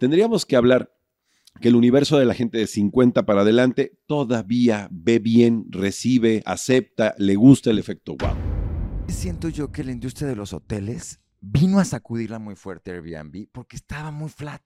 tendríamos que hablar que el universo de la gente de 50 para adelante todavía ve bien, recibe, acepta, le gusta el efecto wow. Siento yo que la industria de los hoteles vino a sacudirla muy fuerte Airbnb porque estaba muy flat.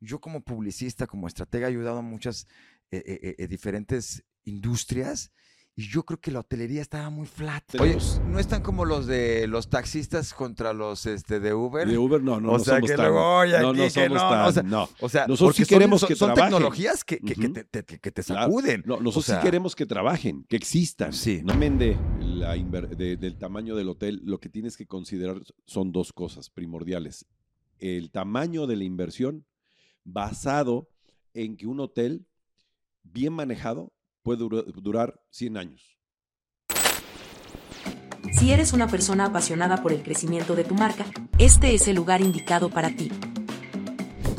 Yo como publicista, como estratega, he ayudado a muchas eh, eh, eh, diferentes industrias y yo creo que la hotelería estaba muy flat. Oye, ¿no están como los de los taxistas contra los este, de Uber? De Uber no, no, o no sea, somos que tan- luego, oye, no, no que somos no, tan- o sea, no. O sea, Nosotros sí queremos son, que son trabajen. tecnologías que, que- que Ujú. te, te- que te Claro. sacuden. No, nosotros O sea, sí queremos que trabajen, que existan. Sí. No mende la de- del tamaño del hotel. Lo que tienes que considerar son dos cosas primordiales. El tamaño de la inversión basado en que un hotel bien manejado puede dura- durar 100 años. Si eres una persona apasionada por el crecimiento de tu marca, este es el lugar indicado para ti.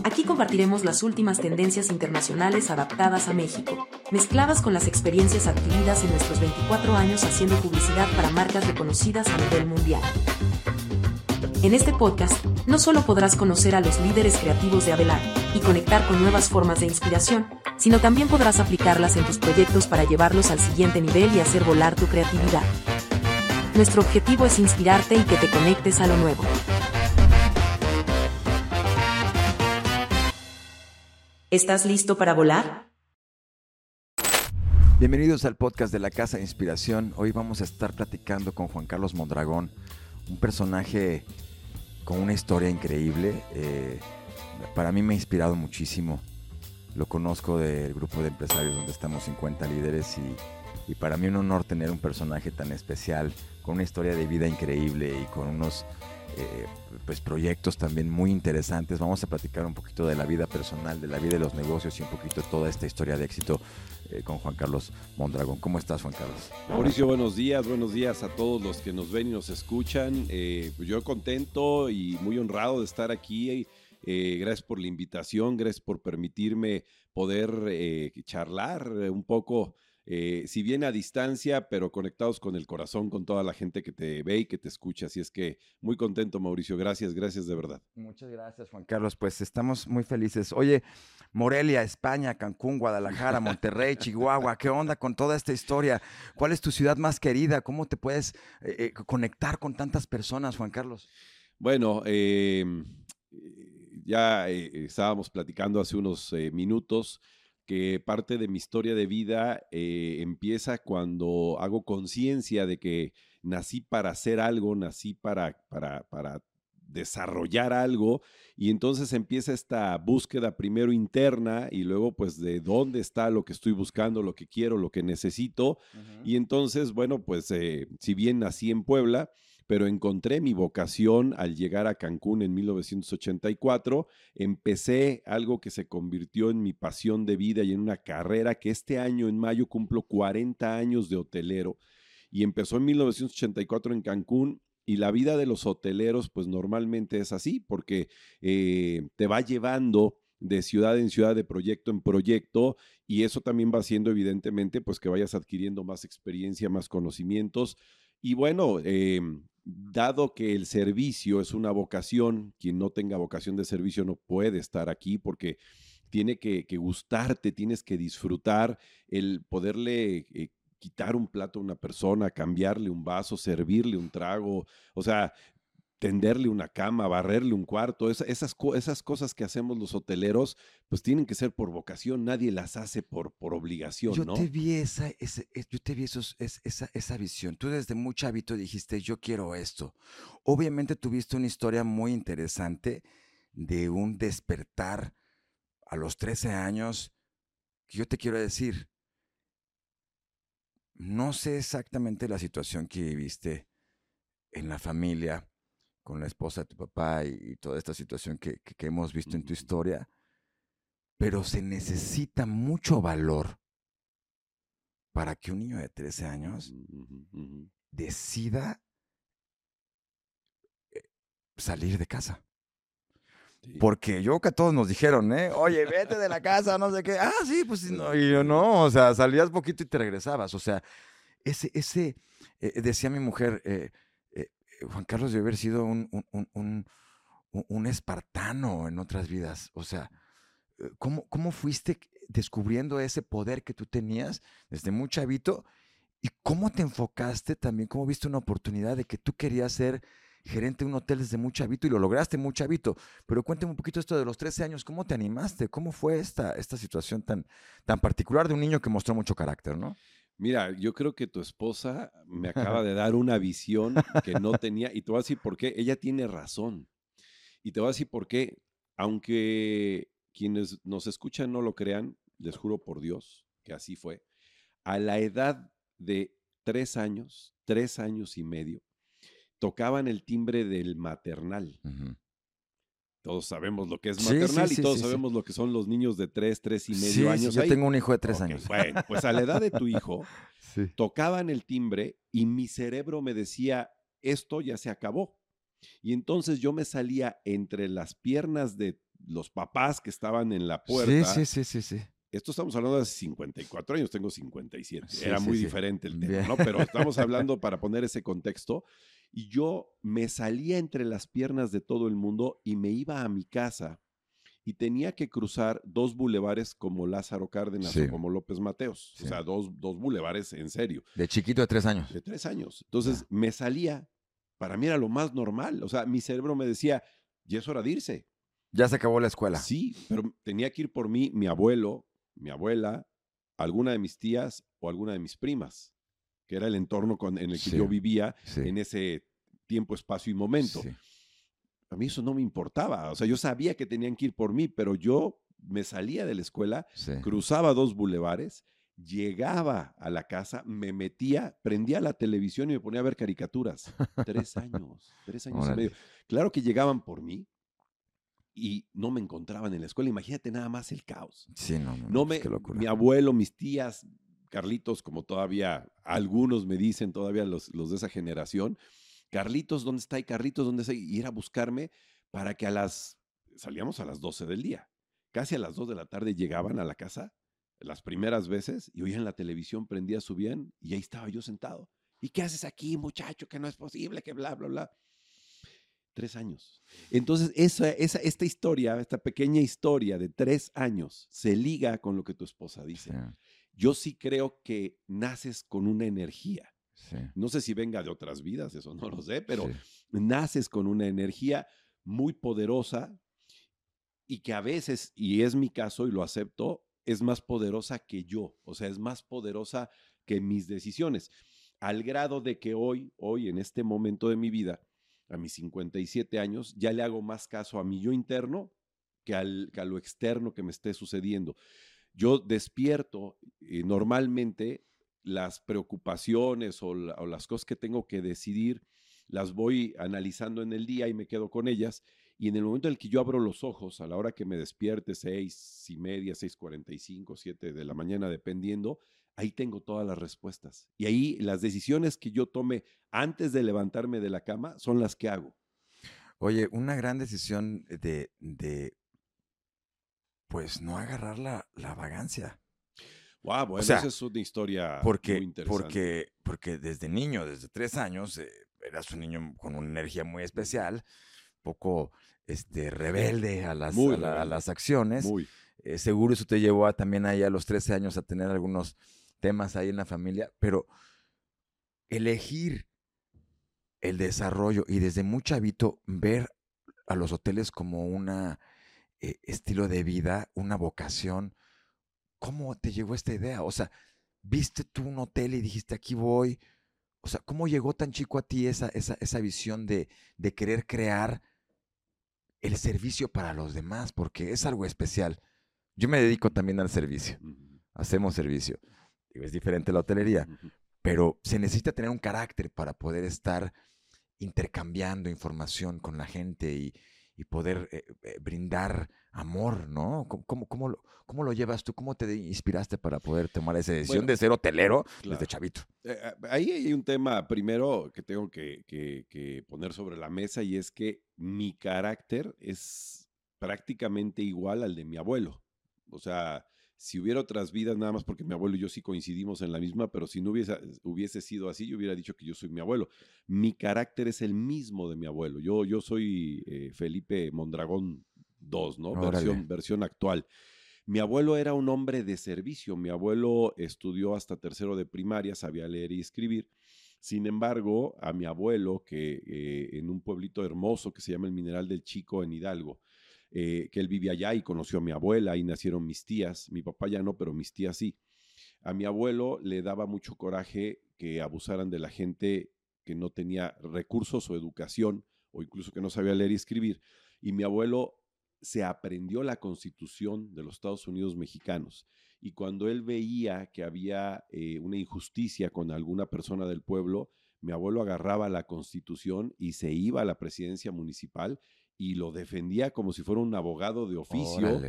Aquí compartiremos las últimas tendencias internacionales adaptadas a México, mezcladas con las experiencias adquiridas en nuestros 24 años haciendo publicidad para marcas reconocidas a nivel mundial. En este podcast, no solo podrás conocer a los líderes creativos de Avelar y conectar con nuevas formas de inspiración, sino también podrás aplicarlas en tus proyectos para llevarlos al siguiente nivel y hacer volar tu creatividad. Nuestro objetivo es inspirarte y que te conectes a lo nuevo. ¿Estás listo para volar? Bienvenidos al podcast de la Casa de Inspiración. Hoy vamos a estar platicando con Juan Carlos Mondragón, un personaje con una historia increíble. Eh, para mí me ha inspirado muchísimo. Lo conozco del grupo de empresarios donde estamos 50 líderes y, y para mí un honor tener un personaje tan especial, con una historia de vida increíble y con unos eh, pues proyectos también muy interesantes. Vamos a platicar un poquito de la vida personal, de la vida de los negocios y un poquito toda esta historia de éxito eh, con Juan Carlos Mondragón. ¿Cómo estás, Juan Carlos? Mauricio, buenos días, buenos días a todos los que nos ven y nos escuchan. Eh, pues yo contento y muy honrado de estar aquí. Gracias por la invitación, gracias por permitirme poder charlar un poco, eh, si bien a distancia, pero conectados con el corazón, con toda la gente que te ve y que te escucha. Así es que muy contento, Mauricio. Gracias, gracias de verdad. Muchas gracias, Juan Carlos. Pues estamos muy felices. Oye, Morelia, España, Cancún, Guadalajara, Monterrey, Chihuahua, ¿qué onda con toda esta historia? ¿Cuál es tu ciudad más querida? ¿Cómo te puedes eh, eh, conectar con tantas personas, Juan Carlos? Bueno, eh, ya eh, estábamos platicando hace unos eh, minutos que parte de mi historia de vida eh, empieza cuando hago conciencia de que nací para hacer algo, nací para, para, para desarrollar algo y entonces empieza esta búsqueda primero interna y luego pues de dónde está lo que estoy buscando, lo que quiero, lo que necesito y entonces bueno pues eh, si bien nací en Puebla, pero encontré mi vocación al llegar a Cancún en 1984. Empecé algo que se convirtió en mi pasión de vida y en una carrera que este año, en mayo, cumplo 40 años de hotelero. Y empezó en 1984 en Cancún. Y la vida de los hoteleros, pues normalmente es así, porque eh, te va llevando de ciudad en ciudad, de proyecto en proyecto, y eso también va haciendo, evidentemente, pues que vayas adquiriendo más experiencia, más conocimientos. Y bueno, eh, dado que el servicio es una vocación, quien no tenga vocación de servicio no puede estar aquí porque tiene que, que gustarte, tienes que disfrutar el poderle eh, quitar un plato a una persona, cambiarle un vaso, servirle un trago, o sea, tenderle una cama, barrerle un cuarto, esa- esas, esas cosas que hacemos los hoteleros, pues tienen que ser por vocación, nadie las hace por, por obligación, Yo ¿no? te vi esa, es- yo te vi esos- esa, esa visión. Tú desde muy chavito dijiste, yo quiero esto. Obviamente tuviste una historia muy interesante de un despertar a los 13 años. que Yo te quiero decir, no sé exactamente la situación que viviste en la familia, con la esposa de tu papá y, y toda esta situación que, que- que hemos visto en tu historia, pero se necesita mucho valor para que un niño de 13 años decida eh, salir de casa. Sí. Porque yo que a todos nos dijeron, ¿eh? Oye, vete de la casa, no sé qué. Ah, sí, pues no. Y yo no, o sea, salías poquito y te regresabas. O sea, ese, ese, eh, decía mi mujer, eh, Juan Carlos debe haber sido un, un- un- un espartano en otras vidas. O sea, eh, ¿cómo, cómo fuiste descubriendo ese poder que tú tenías desde muy chavito? ¿Y cómo te enfocaste también? ¿Cómo viste una oportunidad de que tú querías ser gerente de un hotel desde muy chavito y lo lograste muy chavito? Pero cuéntame un poquito esto de los 13 años. ¿Cómo te animaste? ¿Cómo fue esta, esta situación tan, tan particular de un niño que mostró mucho carácter, no? Mira, yo creo que tu esposa me acaba de dar una visión que no tenía y te voy a decir por qué. Ella tiene razón. Y te voy a decir por qué. Aunque quienes nos escuchan no lo crean, les juro por Dios que así fue. A la edad de tres años, tres años y medio, tocaban el timbre del maternal. Todos sabemos lo que es Sí, sí, maternal sí, y todos sí, sabemos lo que son los niños de tres, tres y medio años. yo ahí. tengo un hijo de tres Ok, años. Bueno, pues a la edad de tu hijo, tocaban el timbre y mi cerebro me decía, esto ya se acabó. Y entonces yo me salía entre las piernas de los papás que estaban en la puerta. Sí, sí, sí, sí, sí. Esto estamos hablando de hace 54 años, tengo 57. Sí, Era muy diferente el tema, Bien. ¿no? Pero estamos hablando para poner ese contexto. Y yo me salía entre las piernas de todo el mundo y me iba a mi casa y tenía que cruzar dos bulevares como Lázaro Cárdenas Sí. o como López Mateos. Sí. O sea, dos, dos bulevares en serio, De chiquito de tres años. de tres años. Entonces me salía, para mí era lo más normal. O sea, mi cerebro me decía, ya es hora de irse. Ya se acabó la escuela. Sí, pero tenía que ir por mí mi abuelo, mi abuela, alguna de mis tías o alguna de mis primas, que era el entorno con- en el que Sí, yo vivía Sí. en ese tiempo, espacio y momento. sí. A mí eso no me importaba, o sea, yo sabía que tenían que ir por mí, pero yo me salía de la escuela, cruzaba dos bulevares, llegaba a la casa, me metía, prendía la televisión y me ponía a ver caricaturas. Tres años, tres años y Órale. medio. Claro que llegaban por mí y no me encontraban en la escuela. Imagínate nada más el caos. Sí, no, no, No pues me, qué locura. mi abuelo, mis tías, Carlitos, como todavía algunos me dicen, todavía los, los de esa generación, Carlitos, ¿dónde está? Y Carlitos, ¿dónde está? Y ir a buscarme para que a las, salíamos a las 12 del día, casi a las 2 de la tarde llegaban a la casa las primeras veces y oían la televisión, prendía su bien y ahí estaba yo sentado. ¿Y qué haces aquí, muchacho? Que no es posible, que bla, bla, bla. Tres años. Entonces, esa, esa, esta historia, esta pequeña historia de tres años, se liga con lo que tu esposa dice. Yo sí creo que naces con una energía. sí, No sé si venga de otras vidas, eso no lo sé, pero sí. naces con una energía muy poderosa y que a veces, y es mi caso y lo acepto, es más poderosa que yo, o sea, es más poderosa que mis decisiones, al grado de que hoy, hoy, en este momento de mi vida, a mis 57 años, ya le hago más caso a mi yo interno que, al, que a lo externo que me esté sucediendo. Yo despierto eh, normalmente las preocupaciones o, la- o las cosas que tengo que decidir, las voy analizando en el día y me quedo con ellas. Y en el momento en el que yo abro los ojos, a la hora que me despierte, seis y media, seis cuarenta y cinco, siete de la mañana, dependiendo, ahí tengo todas las respuestas. Y ahí las decisiones que yo tome antes de levantarme de la cama son las que hago. Oye, una gran decisión de, de pues no agarrar la, la vagancia. Wow, bueno, sea, esa es una historia muy Porque, interesante. porque, porque desde niño, desde tres años, eh, eras un niño con una energía muy especial, poco este, rebelde a las, Muy a la- a rebelde. las acciones. Muy. Eh, seguro eso te llevó a, también ahí a los 13 años a tener algunos temas ahí en la familia, pero elegir el desarrollo y desde muy chavito ver a los hoteles como un estilo de vida, una vocación, ¿cómo te llegó esta idea? O sea, ¿viste tú un hotel y dijiste aquí voy? O sea, ¿cómo llegó tan chico a ti esa, esa, esa visión de, de querer crear el servicio para los demás? Porque es algo especial. Yo me dedico también al servicio. Hacemos servicio. Es diferente la hotelería, pero se necesita tener un carácter para poder estar intercambiando información con la gente y, y poder eh, eh, brindar amor, ¿no? ¿Cómo, cómo, cómo lo, cómo lo llevas tú? ¿Cómo te inspiraste para poder tomar esa decisión Bueno, de ser hotelero claro. desde chavito? Eh, Ahí hay un tema primero que tengo que, que- que poner sobre la mesa y es que mi carácter es prácticamente igual al de mi abuelo. O sea, si hubiera otras vidas, nada más porque mi abuelo y yo sí coincidimos en la misma, pero si no hubiese, hubiese sido así, yo hubiera dicho que yo soy mi abuelo. Mi carácter es el mismo de mi abuelo. Yo, yo soy eh, Felipe Mondragón II, ¿no? Versión, versión actual. Mi abuelo era un hombre de servicio. Mi abuelo estudió hasta tercero de primaria, sabía leer y escribir. Sin embargo, a mi abuelo, que eh, en un pueblito hermoso que se llama el Mineral del Chico en Hidalgo, eh, que él vivía allá y conoció a mi abuela y nacieron mis tías. Mi papá ya no, pero mis tías sí. A mi abuelo le daba mucho coraje que abusaran de la gente que no tenía recursos o educación o incluso que no sabía leer y escribir. Y mi abuelo se aprendió la constitución de los Estados Unidos mexicanos. Y cuando él veía que había eh, una injusticia con alguna persona del pueblo, mi abuelo agarraba la constitución y se iba a la presidencia municipal y lo defendía como si fuera un abogado de oficio.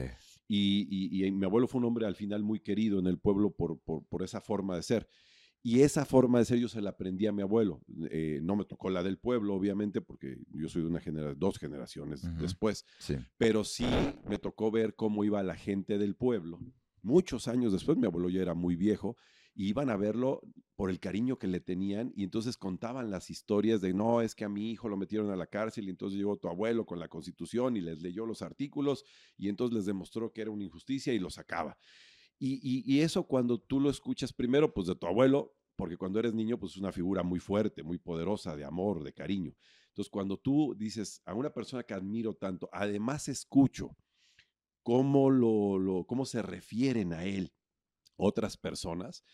Y, mi abuelo fue un hombre al final muy querido en el pueblo por, por, esa forma de ser. Y esa forma de ser yo se la aprendí a mi abuelo. Eh, no me tocó la del pueblo, obviamente, porque yo soy de una generación, dos generaciones después. Pero sí me tocó ver cómo iba la gente del pueblo. Muchos años después, mi abuelo ya era muy viejo, iban a verlo por el cariño que le tenían y entonces contaban las historias de, no, es que a mi hijo lo metieron a la cárcel y entonces llegó tu abuelo con la constitución y les leyó los artículos y entonces les demostró que era una injusticia y lo sacaba. Y, y, eso cuando tú lo escuchas primero, pues de tu abuelo, porque cuando eres niño, pues es una figura muy fuerte, muy poderosa, de amor, de cariño. Entonces, cuando tú dices a una persona que admiro tanto, además escucho cómo, lo, lo, cómo se refieren a él otras personas,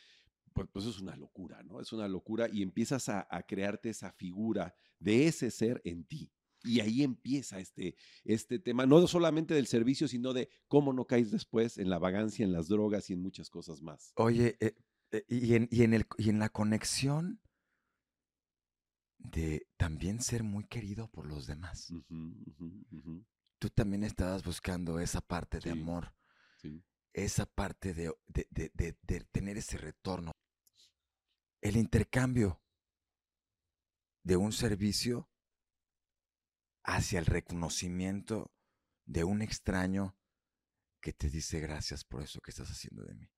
pues, pues, es una locura, ¿no? Es una locura y empiezas a, crearte esa figura de ese ser en ti. Y ahí empieza este, este tema, no solamente del servicio, sino de cómo no caes después en la vagancia, en las drogas y en muchas cosas más. Oye, eh, eh, y, en, y, en el, y en la conexión de también ser muy querido por los demás. Tú también estabas buscando esa parte de amor. Sí esa parte de, tener ese retorno. El intercambio de un servicio hacia el reconocimiento de un extraño que te dice gracias por eso que estás haciendo de mí.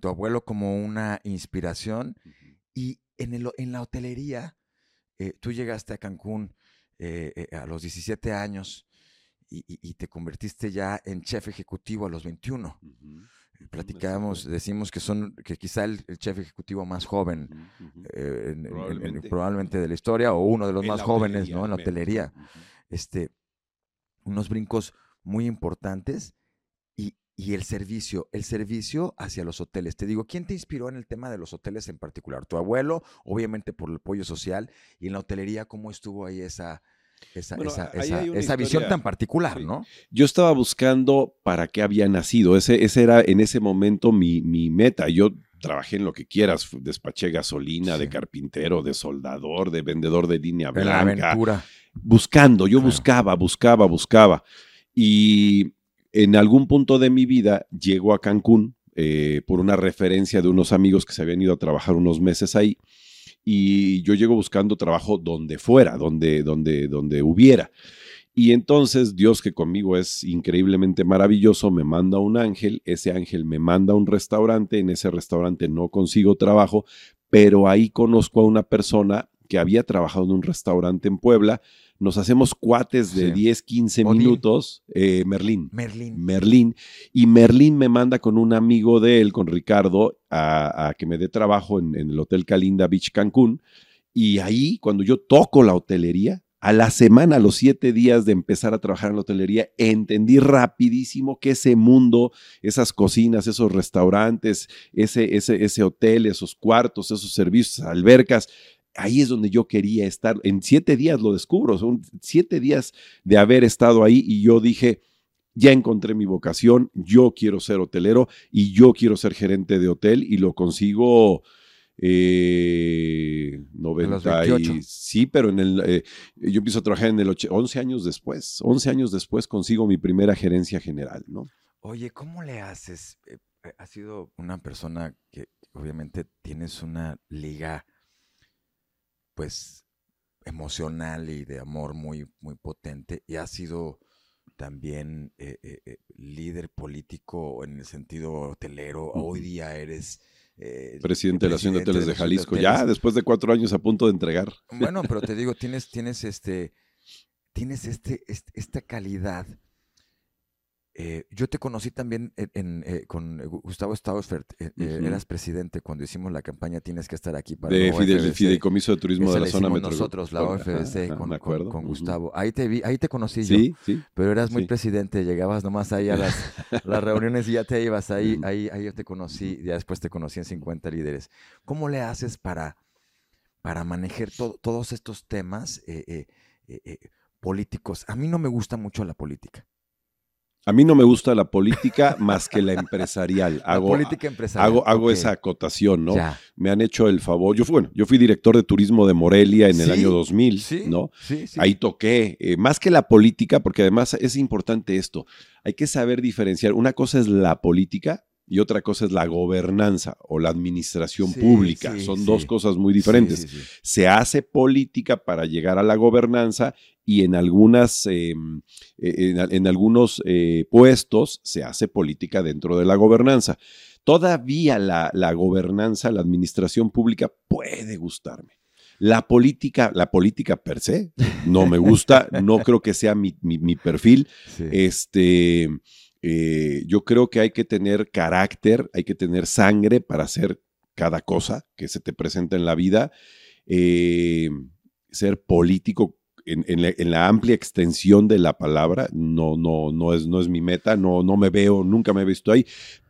Tu abuelo como una inspiración y en, el, en la hotelería, eh, tú llegaste a Cancún eh, eh, a los 17 años y, te convertiste ya en chef ejecutivo a los 21. Platicamos, decimos que son, que quizá el, chef ejecutivo más joven, eh, probablemente. de la historia, o uno de los más jóvenes, ¿no? En la hotelería. Este, unos brincos muy importantes y, y, el servicio, el servicio hacia los hoteles. Te digo, ¿quién te inspiró en el tema de los hoteles en particular? Tu abuelo, obviamente por el apoyo social, y en la hotelería, ¿cómo estuvo ahí esa, esa, visión tan particular, ¿no? Yo estaba buscando para qué había nacido. Ese, ese era en ese momento mi, meta. Yo trabajé en lo que quieras, despaché gasolina, de carpintero, de soldador, de vendedor de línea blanca. la aventura. Buscando, yo buscaba, buscaba, buscaba. Y en algún punto de mi vida llego a Cancún eh, por una referencia de unos amigos que se habían ido a trabajar unos meses ahí y yo llego buscando trabajo donde fuera, donde, donde, donde hubiera. Y entonces Dios, que conmigo es increíblemente maravilloso, me manda un ángel, ese ángel me manda a un restaurante, en ese restaurante no consigo trabajo, pero ahí conozco a una persona que había trabajado en un restaurante en Puebla, nos hacemos cuates de 10, 15 minutos, eh, Merlín. Merlín. Merlín. Y Merlín me manda con un amigo de él, con Ricardo, a, que me dé trabajo en, el Hotel Calinda Beach Cancún. Y ahí, cuando yo toco la hotelería, a la semana, a los siete días de empezar a trabajar en la hotelería, entendí rapidísimo que ese mundo, esas cocinas, esos restaurantes, ese, ese, ese hotel, esos cuartos, esos servicios, albercas, ahí es donde yo quería estar. En siete días lo descubro, son siete días de haber estado ahí y yo dije, ya encontré mi vocación, yo quiero ser hotelero y yo quiero ser gerente de hotel y lo consigo. Eh, 90 sí, pero en el eh, yo empiezo a trabajar en el 11 años después, 11 años después consigo mi primera gerencia general, ¿no? Oye, ¿cómo le haces? Eh, eh, has sido una persona que obviamente tienes una liga pues emocional y de amor muy, muy potente y ha sido también eh, eh, eh, líder político en el sentido hotelero. Hoy día eres... presidente de la Asociación de Hoteles de Jalisco, ya después de cuatro años a punto de entregar. Bueno, pero te digo, tienes, tienes este, tienes este, este esta calidad eh, yo te conocí también en, eh, con Gustavo Stausfert, eh, eras presidente cuando hicimos la campaña Tienes que estar aquí para de Fideicomiso de Turismo de la zona metropolitana. nosotros, la OFDC, con, con, Gustavo. Ahí te vi, ahí te conocí yo. Sí, Pero eras muy presidente, llegabas nomás ahí a las, las, reuniones y ya te ibas. Ahí, ahí, ahí yo te conocí, ya después te conocí en 50 líderes. ¿Cómo le haces para, para manejar todos estos temas políticos? A mí no me gusta mucho la política. A mí no me gusta la política más que la empresarial. Hago, la política empresarial. Hago, hago esa acotación, ¿no? Me han hecho el favor. Yo, bueno, yo fui director de turismo de Morelia en el año 2000, ¿no? Sí, sí. Ahí toqué. Eh, más que la política, porque además es importante esto. Hay que saber diferenciar. Una cosa es la política y otra cosa es la gobernanza o la administración pública. Son dos cosas muy diferentes. Se hace política para llegar a la gobernanza y en, algunas, em, e, en, algunos eh, puestos se hace política dentro de la gobernanza. Todavía la, la gobernanza, la administración pública puede gustarme. La política, la política per se, no me gusta, no creo que sea mi, mi perfil. Este, eh, yo creo que hay que tener carácter, hay que tener sangre para hacer cada cosa que se te presenta en la vida. Eh, ser político en, la, amplia extensión de la palabra no, no, no, es, no es mi meta, no, no me veo, nunca me he visto ahí,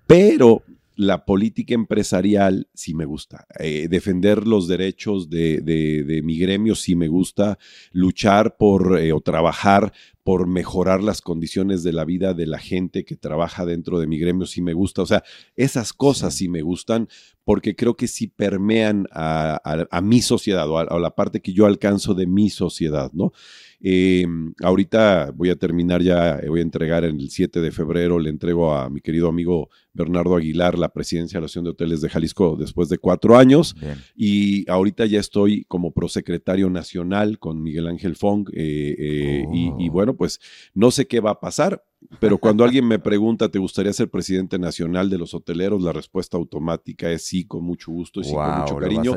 pero la política empresarial sí me gusta. Eh, defender los derechos de, mi gremio sí me gusta. Luchar por o trabajar por mejorar las condiciones de la vida de la gente que trabaja dentro de mi gremio sí me gusta. O sea, esas cosas sí, me gustan porque creo que sí permean a, mi sociedad o a, la parte que yo alcanzo de mi sociedad, ¿no? Eh, ahorita voy a terminar ya, voy a entregar en el 7 de febrero, le entrego a mi querido amigo Bernardo Aguilar la presidencia de la Asociación de Hoteles de Jalisco después de cuatro años. Y ahorita ya estoy como prosecretario nacional con Miguel Ángel Fong. Eh, eh, y, oh. bueno, pues no sé qué va a pasar. Pero cuando alguien me pregunta, ¿te gustaría ser presidente nacional de los hoteleros? La respuesta automática es sí, con mucho gusto y sí, con mucho cariño.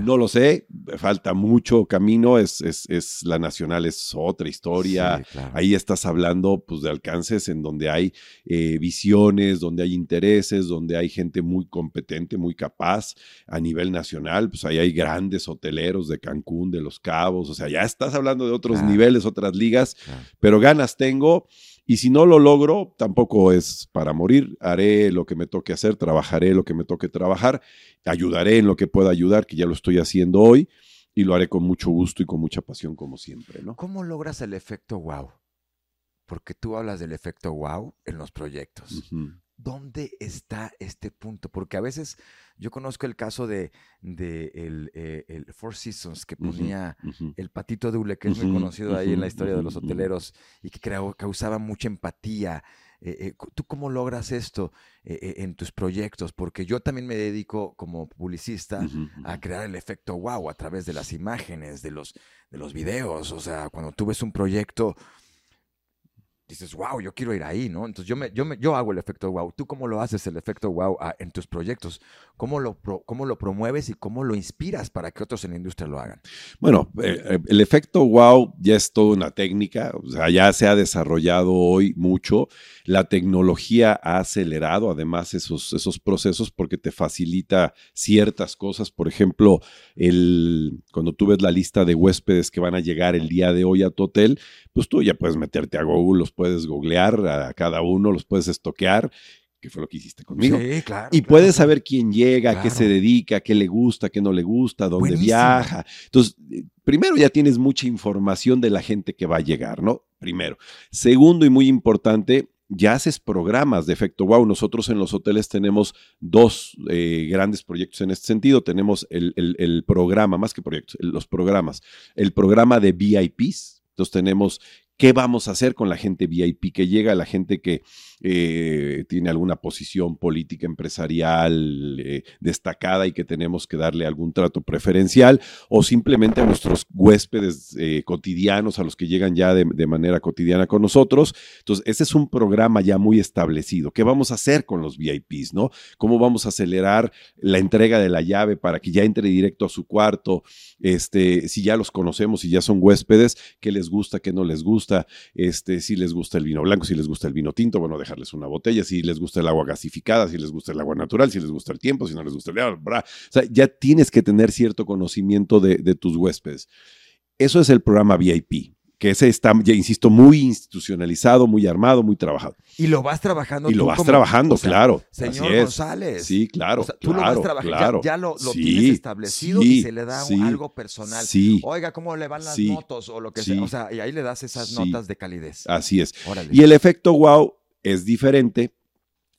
No lo sé, falta mucho camino, es, es, la nacional es otra historia. Ahí estás hablando pues, de alcances en donde hay eh, visiones, donde hay intereses, donde hay gente muy competente, muy capaz a nivel nacional. Pues ahí hay grandes hoteleros de Cancún, de Los Cabos, o sea, ya estás hablando de otros niveles, otras ligas, pero ganas tengo. Y si no lo logro, tampoco es para morir. Haré lo que me toque hacer, trabajaré lo que me toque trabajar, ayudaré en lo que pueda ayudar, que ya lo estoy haciendo hoy, y lo haré con mucho gusto y con mucha pasión, como siempre. ¿no? ¿Cómo logras el efecto wow? Porque tú hablas del efecto wow en los proyectos. ¿Dónde está este punto? Porque a veces yo conozco el caso de, el, eh, Four Seasons que ponía el patito Dule, que es muy conocido ahí en la historia de los hoteleros y que causaba mucha empatía. Eh, eh, ¿Tú cómo logras esto en tus proyectos? Porque yo también me dedico como publicista a crear el efecto wow a través de las imágenes, de los, de los videos. O sea, cuando tú ves un proyecto dices, wow, yo quiero ir ahí, ¿no? Entonces yo, me, yo, me, yo hago el efecto wow. ¿Tú cómo lo haces el efecto wow ah, en tus proyectos? ¿Cómo lo, ¿Cómo lo promueves y cómo lo inspiras para que otros en la industria lo hagan? Bueno, eh, eh, el efecto wow ya es toda una técnica, o sea, ya se ha desarrollado hoy mucho. La tecnología ha acelerado además esos, esos procesos porque te facilita ciertas cosas. Por ejemplo, el, cuando tú ves la lista de huéspedes que van a llegar el día de hoy a tu hotel, pues tú ya puedes meterte a Google, los puedes googlear a cada uno, los puedes estoquear que fue lo que hiciste conmigo. Sí, claro. Y puedes saber quién llega, qué se dedica, qué le gusta, qué no le gusta, dónde viaja. Entonces, eh, primero ya tienes mucha información de la gente que va a llegar, ¿no? Primero. Segundo y muy importante, ya haces programas de efecto wow. Nosotros en los hoteles tenemos dos eh, grandes proyectos en este sentido. Tenemos el, el programa, más que proyectos, los programas. El programa de VIPs. Entonces tenemos ¿Qué vamos a hacer con la gente VIP que llega, la gente que eh, tiene alguna posición política, empresarial eh, destacada y que tenemos que darle algún trato preferencial? O simplemente a nuestros huéspedes eh, cotidianos, a los que llegan ya de, manera cotidiana con nosotros. Entonces, ese es un programa ya muy establecido. ¿Qué vamos a hacer con los VIPs, no? ¿Cómo vamos a acelerar la entrega de la llave para que ya entre directo a su cuarto? Este, si ya los conocemos, si ya son huéspedes, qué les gusta, qué no les gusta, este, si les gusta el vino blanco, si les gusta el vino tinto, bueno, dejarles una botella, si les gusta el agua gasificada, si les gusta el agua natural, si les gusta el tiempo, si no les gusta el agua, o sea, ya tienes que tener cierto conocimiento de, de tus huéspedes. Eso es el programa VIP que ese está, ya insisto, muy institucionalizado, muy armado, muy trabajado. Y lo vas trabajando. Y lo vas trabajando, claro. Señor González. Sí, claro. tú claro, lo vas trabajando, claro. ya, lo, sí, tienes establecido sí, y se le da sí, un, algo personal. Sí. Oiga, ¿cómo le van las motos o lo que sea? O sea, y ahí le das esas notas de calidez. Así es. Órale. Y el efecto wow es diferente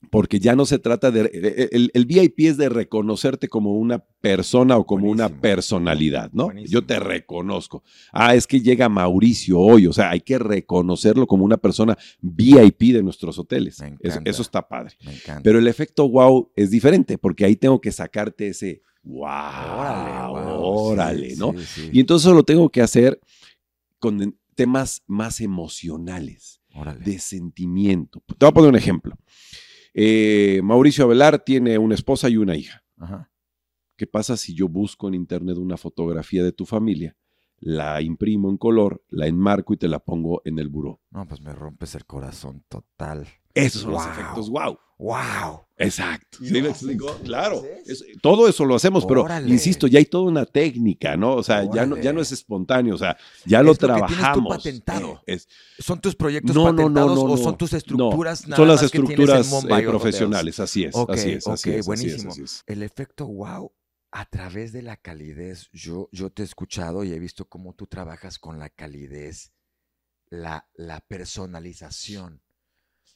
porque ya no se trata de... El, el VIP es de reconocerte como una persona o como una personalidad, ¿no? Buenísimo. Yo te reconozco. Ah, es que llega Mauricio hoy, o sea, hay que reconocerlo como una persona VIP de nuestros hoteles. Me Eso, encanta. eso está padre. Me encanta. Pero el efecto wow es diferente porque ahí tengo que sacarte ese wow, órale, wow, órale, sí, ¿no? sí, sí. Y entonces lo tengo que hacer con temas más emocionales Órale. de sentimiento. Te voy a poner un ejemplo. Eh, Mauricio Avelar tiene una esposa y una hija. Ajá. ¿Qué pasa si yo busco en internet una fotografía de tu familia, la imprimo en color, la enmarco y te la pongo en el buró? No, pues me rompes el corazón total. Esos son los efectos wow. ¡Wow! Exacto. ¿Sí lo me Claro. Es- todo eso lo hacemos, pero insisto, ya hay toda una técnica, ¿no? O sea, ya no, ya no es espontáneo, o sea, ya lo Es lo que tú trabajamos. patentado. Eh, es- ¿Son tus proyectos No, no, no, patentados no, o no. son tus estructuras? No, nada son las más que tienes en estructuras eh, profesionales, así es, Ok, así es, así ok, es, así es, buenísimo. así. El efecto wow a través de la calidez. Yo, yo te he escuchado y he visto cómo tú trabajas con la calidez, la, la personalización.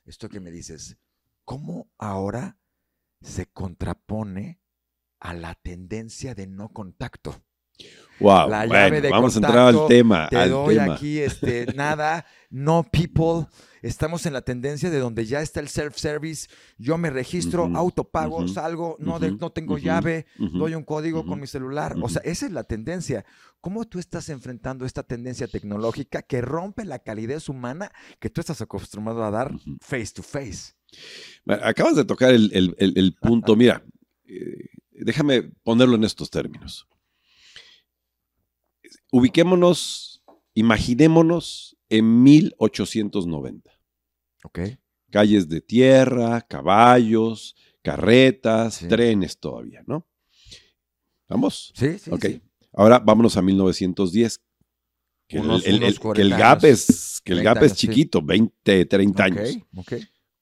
Esto que me dices, ¿cómo ahora se contrapone a la tendencia de no contacto? Wow, La bueno, llave de vamos a entrar al tema, Te al doy tema. aquí este, nada, no people. Estamos en la tendencia de donde ya está el self-service. Yo me registro, autopago, salgo, no, de- ujú, no tengo llave, doy un código con mi celular. O sea, esa es la tendencia. ¿Cómo tú estás enfrentando esta tendencia tecnológica que rompe la calidez humana que tú estás acostumbrado a dar face to face? Acabas de tocar el, el- el- el punto. Mira, eh, déjame ponerlo en estos términos. Ubiquémonos, imaginémonos en 1890. ¿Ok? Calles de tierra, caballos, carretas, Sí. trenes todavía, ¿no? ¿Vamos? Sí, sí. ok. sí. Ahora vámonos a 1910. Que el- Unos- el, unos el- que 40 el gap años, es, que el 30 gap es años, sí. chiquito, 20, 30 años. Ok, ok.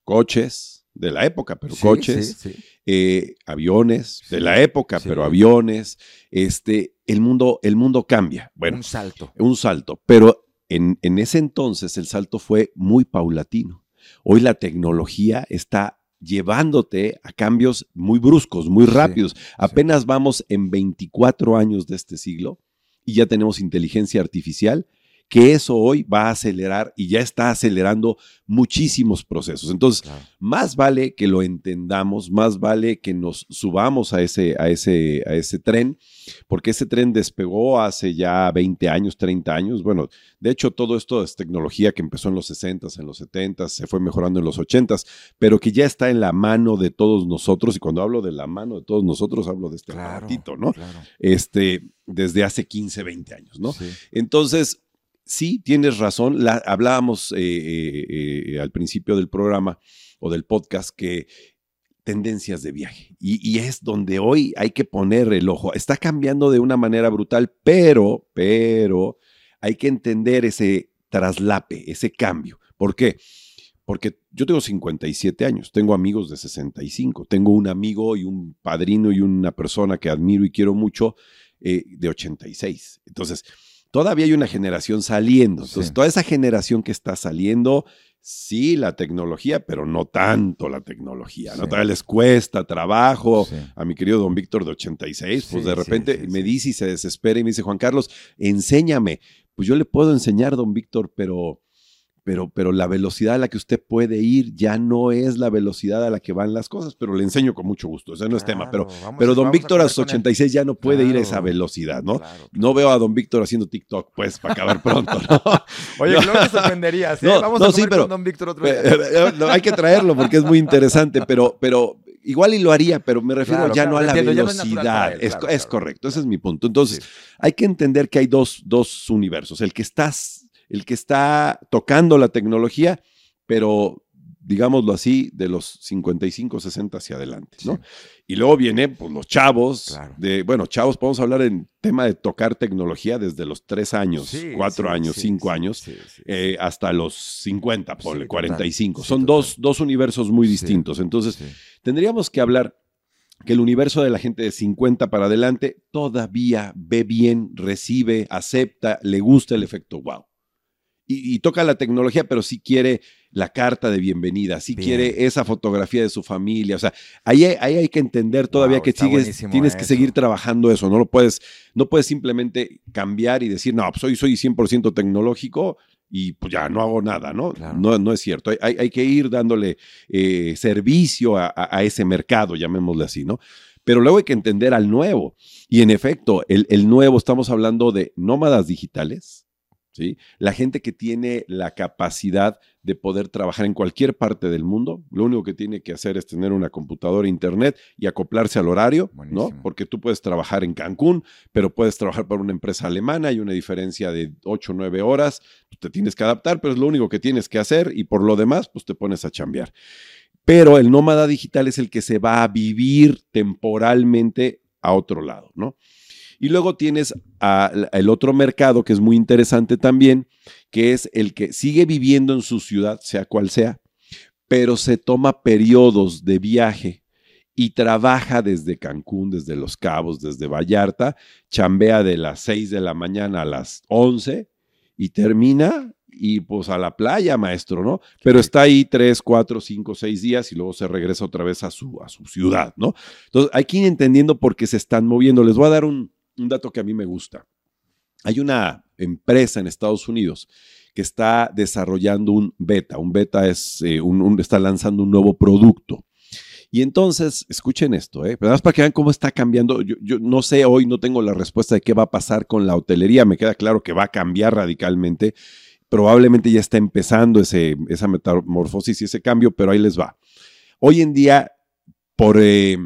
Coches de la época, pero coches, sí, sí. Eh, aviones de la época, sí. pero aviones, este, el mundo, el mundo cambia. Bueno, Un salto. un salto, pero en, en ese entonces el salto fue muy paulatino. Hoy la tecnología está llevándote a cambios muy bruscos, muy Sí, rápidos. Apenas vamos en 24 años de este siglo y ya tenemos inteligencia artificial que eso hoy va a acelerar y ya está acelerando muchísimos procesos. Entonces, Claro. más vale que lo entendamos, más vale que nos subamos a ese, a ese, a ese tren, porque ese tren despegó hace ya 20 años, 30 años. Bueno, de hecho, todo esto es tecnología que empezó en los 60s, en los 70s, se fue mejorando en los 80s, pero que ya está en la mano de todos nosotros. Y cuando hablo de la mano de todos nosotros, hablo de este Claro, aparatito, ¿no? claro. Este, desde hace 15, 20 años, ¿no? Sí. Entonces, sí, tienes razón. Hablábamos eh, eh, eh, al principio del programa o del podcast que tendencias de viaje. Y, y es donde hoy hay que poner el ojo. Está cambiando de una manera brutal, pero, pero hay que entender ese traslape, ese cambio. ¿Por qué? Porque yo tengo 57 años, tengo amigos de 65, tengo un amigo y un padrino y una persona que admiro y quiero mucho eh, de 86. Entonces, todavía hay una generación saliendo. Entonces, Sí. toda esa generación que está saliendo, sí, la tecnología, pero no tanto la tecnología. ¿no? Sí. Todavía les cuesta trabajo. Sí. A mi querido don Víctor de 86, pues de repente me dice y se desespera y me dice, Juan Carlos, enséñame. Pues yo le puedo enseñar, don Víctor, pero pero, pero la velocidad a la que usted puede ir ya no es la velocidad a la que van las cosas, pero le enseño con mucho gusto, ese no es tema, pero, vamos pero a- don Víctor a comer sus con él. 86 ya no puede ir a esa velocidad, ¿no? Claro, No veo a don Víctor haciendo TikTok, pues, para acabar pronto, ¿no? Oye, No. que sorprenderías, ¿eh? No, Vamos no, a sí, comer pero- con Don Víctor otro día. Eh, no, hay que traerlo porque es muy interesante, pero, pero igual y lo haría, pero me refiero ya no a la entiendo, velocidad. es, es correcto, ese es mi punto. Entonces, Sí. hay que entender que hay dos, dos universos. El que estás, el que está tocando la tecnología, pero digámoslo así, de los 55, 60 hacia adelante, ¿no? Sí. Y luego viene pues, los chavos, Claro. de, bueno, chavos, podemos hablar en tema de tocar tecnología desde los tres años, Sí, cuatro sí, años, sí, cinco sí, años, sí, sí. eh, hasta los 50, ponle, Sí, total. 45. Sí, Son dos, dos universos muy distintos. Entonces, tendríamos que hablar que el universo de la gente de 50 para adelante todavía ve bien, recibe, acepta, le gusta el efecto wow. Y, y toca la tecnología, pero sí quiere la carta de bienvenida, sí Bien. quiere esa fotografía de su familia. O sea, ahí, hay- ahí hay que entender todavía Wow, que sigues, tienes que seguir trabajando eso. No lo puedes, no puedes simplemente cambiar y decir, no, pues hoy soy 100% tecnológico y pues ya no hago nada, ¿no? Claro. No, no es cierto. Hay, hay- hay que ir dándole eh, servicio a, a- a ese mercado, llamémosle así, ¿no? Pero luego hay que entender al nuevo. Y en efecto, el, el nuevo, estamos hablando de nómadas digitales, ¿sí? La gente que tiene la capacidad de poder trabajar en cualquier parte del mundo. Lo único que tiene que hacer es tener una computadora, internet y acoplarse al horario, ¿no? Porque tú puedes trabajar en Cancún, pero puedes trabajar para una empresa alemana, hay una diferencia de 8 o 9 horas, tú te tienes que adaptar, pero es lo único que tienes que hacer y por lo demás, pues te pones a chambear. Pero el nómada digital es el que se va a vivir temporalmente a otro lado, ¿no? Y luego tienes a- el otro mercado que es muy interesante también, que es el que sigue viviendo en su ciudad, sea cual sea, pero se toma periodos de viaje y trabaja desde Cancún, desde Los Cabos, desde Vallarta, chambea de las 6 de la mañana a las 11 y termina y pues a la playa, maestro, ¿no? Pero está ahí 3, 4, 5, 6 días y luego se regresa otra vez a su, a su ciudad, ¿no? Entonces hay que ir entendiendo por qué se están moviendo. Les voy a dar un, un dato que a mí me gusta. Hay una empresa en Estados Unidos que está desarrollando un beta. Un beta es, eh, un, está lanzando un nuevo producto. Y entonces, escuchen esto, ¿eh? Pero más para que vean cómo está cambiando. Yo, yo no sé hoy, no tengo la respuesta de qué va a pasar con la hotelería. Me queda claro que va a cambiar radicalmente. Probablemente ya está empezando ese, esa metamorfosis y ese cambio, pero ahí les va. Hoy en día, por eh,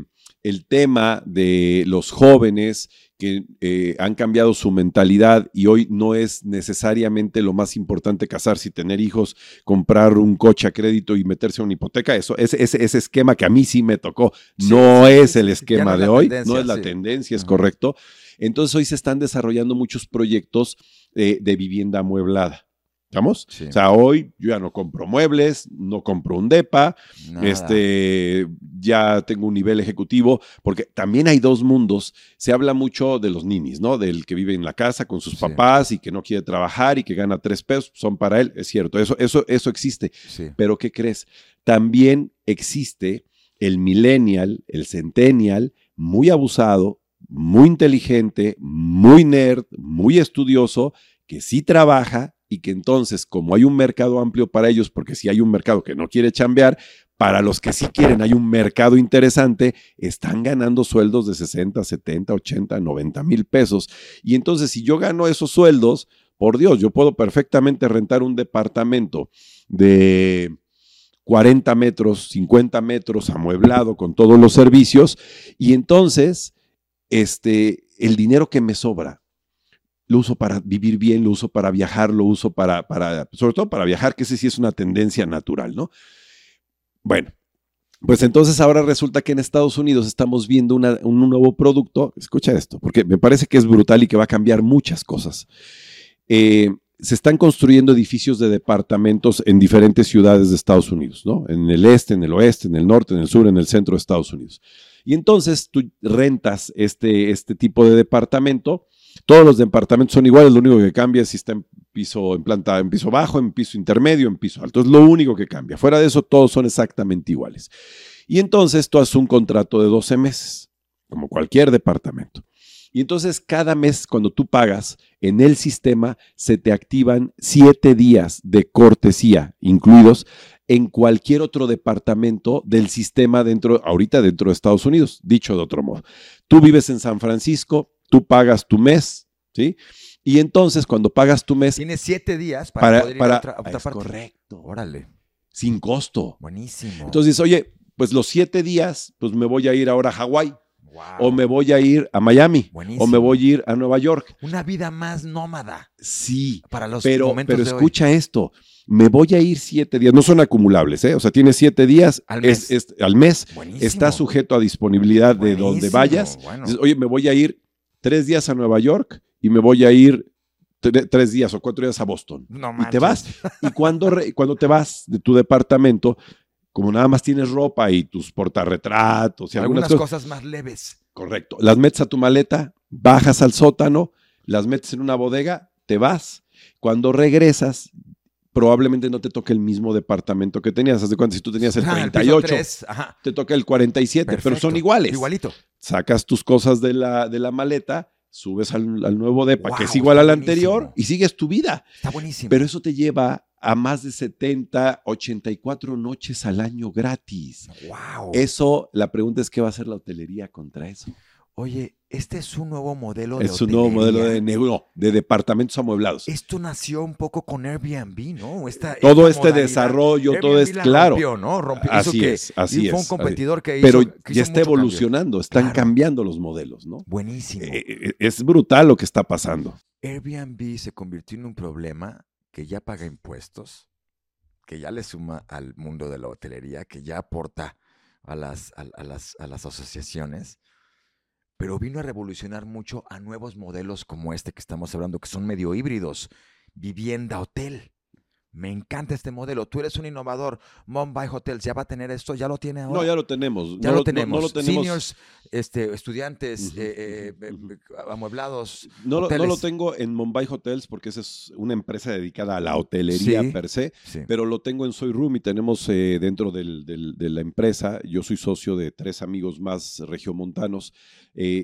el tema de los jóvenes que eh, han cambiado su mentalidad y hoy no es necesariamente lo más importante casarse y tener hijos, comprar un coche a crédito y meterse a una hipoteca, eso, ese, ese, ese esquema que a mí sí me tocó, Sí, no sí, es el esquema no de hoy, no es la sí. tendencia, es Ajá. correcto. Entonces hoy se están desarrollando muchos proyectos eh, de vivienda amueblada. ¿Estamos? Sí. O sea, hoy yo ya no compro muebles, no compro un DEPA, Nada. este, ya tengo un nivel ejecutivo, porque también hay dos mundos. Se habla mucho de los ninis, ¿no? Del que vive en la casa con sus Sí. papás y que no quiere trabajar y que gana tres pesos, son para él, es cierto, eso, eso, eso existe. Sí. Pero ¿qué crees? También existe el millennial, el centennial, muy abusado, muy inteligente, muy nerd, muy estudioso, que sí trabaja y que entonces, como hay un mercado amplio para ellos, porque si hay un mercado que no quiere chambear, para los que sí quieren hay un mercado interesante, están ganando sueldos de 60, 70, 80, 90 mil pesos. Y entonces, si yo gano esos sueldos, por Dios, yo puedo perfectamente rentar un departamento de 40 metros, 50 metros, amueblado con todos los servicios, y entonces, este, el dinero que me sobra, lo uso para vivir bien, lo uso para viajar, lo uso para, para, sobre todo para viajar, que ese sí es una tendencia natural, ¿no? Bueno, pues entonces ahora resulta que en Estados Unidos estamos viendo un nuevo producto, escucha esto, porque me parece que es brutal y que va a cambiar muchas cosas. Eh, se están construyendo edificios de departamentos en diferentes ciudades de Estados Unidos, ¿no? En el este, en el oeste, en el norte, en el sur, en el centro de Estados Unidos. Y entonces tú rentas este, este tipo de departamento. Todos los departamentos son iguales, lo único que cambia es si está en piso, en planta, en piso bajo, en piso intermedio, en piso alto. Es lo único que cambia. Fuera de eso, todos son exactamente iguales. Y entonces tú haces un contrato de 12 meses, como cualquier departamento. Y entonces cada mes cuando tú pagas en el sistema se te activan siete días de cortesía incluidos en cualquier otro departamento del sistema dentro, ahorita dentro de Estados Unidos, dicho de otro modo. Tú vives en San Francisco, tú pagas tu mes, ¿sí? Y entonces cuando pagas tu mes... Tienes siete días para, poder ir a otra, es Correcto. Órale. Sin costo. Buenísimo. Entonces, oye, pues los siete días, pues me voy a ir ahora a Hawái. O me voy a ir a Miami. Buenísimo. O me voy a ir a Nueva York. Una vida más nómada. Sí. Para los pero, Pero escucha esto me voy a ir siete días, no son acumulables, ¿eh? o sea, tienes siete días al mes, al mes está sujeto a disponibilidad de donde vayas. oye, me voy a ir tres días a Nueva York y me voy a ir tres días o cuatro días a Boston. y te vas. Y cuando, cuando te vas de tu departamento, como nada más tienes ropa y tus portarretratos y algunas, algunas cosas más leves. Correcto. Las metes a tu maleta, bajas al sótano, las metes en una bodega, te vas. Cuando regresas, probablemente no te toque el mismo departamento que tenías. Haz de cuenta, si tú tenías el 38, te toca el 47, pero son iguales. Igualito. Sacas tus cosas de la, de la maleta, subes al, nuevo depa, que es igual al anterior, y sigues tu vida. Está buenísimo. Pero eso te lleva a más de 70, 84 noches al año gratis. Wow. Eso, la pregunta es qué va a hacer la hotelería contra eso. Oye, este es un nuevo modelo de Es un nuevo modelo de de departamentos amueblados. Esto nació un poco con Airbnb, ¿no? todo este desarrollo, todo es claro. Rompió, ¿no? Rompió, así es, así Fue un competidor que hizo. Pero ya está evolucionando, están cambiando los modelos, ¿no? Buenísimo. Eh, eh, es brutal lo que está pasando. Airbnb se convirtió en un problema que ya paga impuestos, que ya le suma al mundo de la hotelería, que ya aporta a las, a las, a las asociaciones pero vino a revolucionar mucho a nuevos modelos como este que estamos hablando, que son medio híbridos, vivienda, hotel. Me encanta este modelo. Tú eres un innovador. Mumbai Hotels ya va a tener esto, ya lo tiene ahora. No, ya lo tenemos. Ya lo, tenemos. Seniors, este, estudiantes, eh, eh, eh, amueblados. No lo, no lo, tengo en Mumbai Hotels porque esa es una empresa dedicada a la hotelería per se, pero lo tengo en Soy Room y tenemos dentro del, de la empresa, yo soy socio de tres amigos más regiomontanos,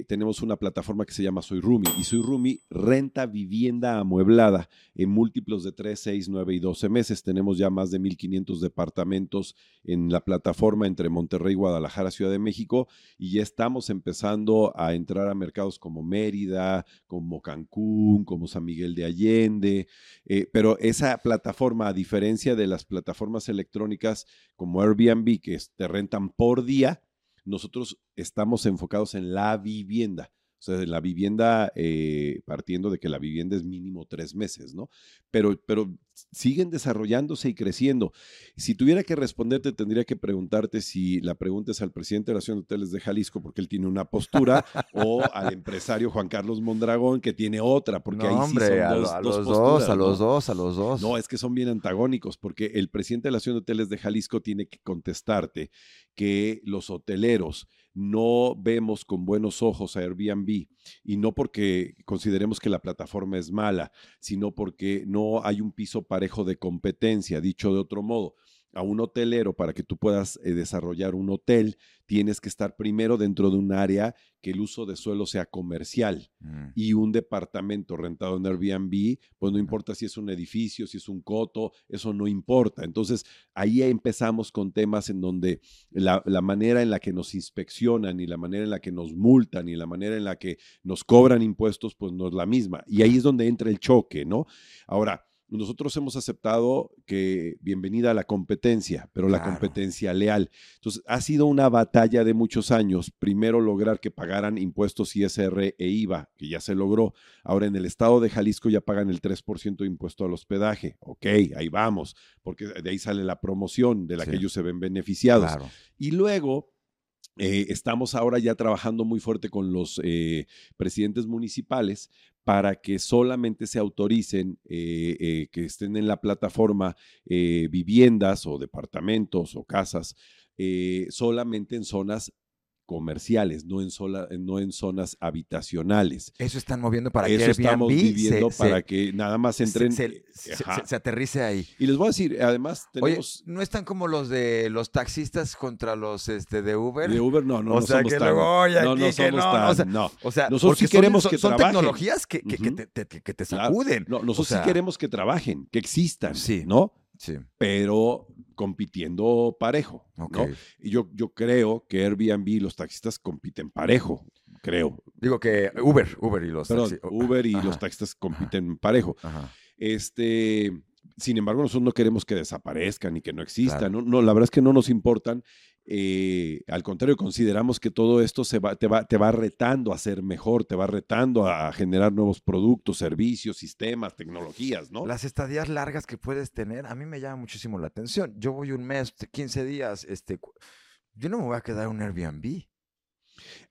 tenemos una plataforma que se llama Soy Rumi y Soy Rumi renta vivienda amueblada en múltiplos de 3, 6, 9 y 12 meses. Tenemos ya más de 1.500 departamentos en la plataforma entre Monterrey, Guadalajara, Ciudad de México y ya estamos empezando a entrar a mercados como Mérida, como Cancún, como San Miguel de Allende. Eh, pero esa plataforma, a diferencia de las plataformas electrónicas como Airbnb, que te rentan por día, nosotros estamos enfocados en la vivienda. O sea, la vivienda, eh, partiendo de que la vivienda es mínimo tres meses, ¿no? Pero, pero siguen desarrollándose y creciendo. Si tuviera que responderte, tendría que preguntarte si la pregunta es al presidente de la Asociación de Hoteles de Jalisco, porque él tiene una postura, o al empresario Juan Carlos Mondragón, que tiene otra, porque ahí sí son a, dos, a los dos, a los dos, a los dos. No, es que son bien antagónicos, porque el presidente de la Asociación de Hoteles de Jalisco tiene que contestarte que los hoteleros no vemos con buenos ojos a Airbnb y no porque consideremos que la plataforma es mala, sino porque no hay un piso parejo de competencia, dicho de otro modo a un hotelero para que tú puedas eh, desarrollar un hotel, tienes que estar primero dentro de un área que el uso de suelo sea comercial mm. y un departamento rentado en Airbnb, pues no importa si es un edificio, si es un coto, eso no importa. Entonces ahí empezamos con temas en donde la, la manera en la que nos inspeccionan y la manera en la que nos multan y la manera en la que nos cobran impuestos, pues no es la misma. Y ahí es donde entra el choque, ¿no? Ahora, nosotros hemos aceptado que bienvenida a la competencia, pero la competencia leal. Entonces, ha sido una batalla de muchos años. Primero lograr que pagaran impuestos ISR e IVA, que ya se logró. Ahora en el estado de Jalisco ya pagan el 3% de impuesto al hospedaje. Ok, ahí vamos, porque de ahí sale la promoción de la que ellos se ven beneficiados. Y luego eh, estamos ahora ya trabajando muy fuerte con los eh, presidentes municipales para que solamente se autoricen eh, que estén en la plataforma viviendas o departamentos o casas solamente en zonas comerciales, no en, sola- no en zonas habitacionales. Eso están moviendo para que Eso estamos Airbnb viviendo se, para se- que nada más entren. se- eh, se- se- aterrice ahí. Y les voy a decir, además Oye, tenemos ¿no están como los de los taxistas contra los este, de Uber? de Uber, no, no, o no sea, somos que tan- luego, oye, no, no que somos no, tan- o sea, no. O sea, Nosotros sí queremos son, que son trabajen. tecnologías que, que- que Ujú. te, te- que te Claro. sacuden. No, nosotros sea, sí queremos que trabajen, que existan, Sí. ¿no? Sí, Pero compitiendo parejo. ¿no? Y yo, yo creo que Airbnb y los taxistas compiten parejo, creo. Digo que Uber, Uber y los Perdón, taxi- Uber y Ajá, los taxistas compiten parejo. ajá. Este, sin embargo, nosotros no queremos que desaparezcan y que no existan. Claro. ¿no? No, la verdad es que no nos importan. Eh, al contrario, consideramos que todo esto se va, te, va, te va retando a ser mejor, te va retando a, a generar nuevos productos, servicios, sistemas, tecnologías, ¿no? Las estadías largas que puedes tener, a mí me llama muchísimo la atención. Yo voy un mes, 15 días, este, yo no me voy a quedar en un Airbnb.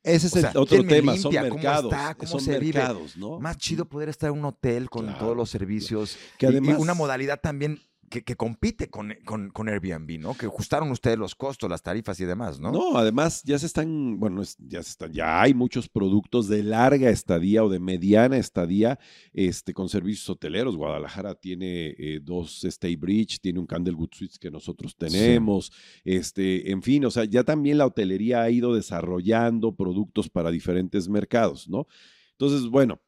Ese es o el otro ¿quién me tema, son limpia? ¿Cómo mercados. está? ¿Cómo son se vive? ¿no? Más chido poder estar en un hotel con Claro, todos los servicios. Que y- una modalidad también que, que compite con, con, con Airbnb, ¿no? Que ajustaron ustedes los costos, las tarifas y demás, ¿no? ¿no? además ya se están, bueno, ya se están, ya hay muchos productos de larga estadía o de mediana estadía, este, con servicios hoteleros. Guadalajara tiene eh, dos Stay Bridge, tiene un Candlewood Suites que nosotros tenemos, este, en fin, o sea, ya también la hotelería ha ido desarrollando productos para diferentes mercados, ¿no? Entonces, bueno.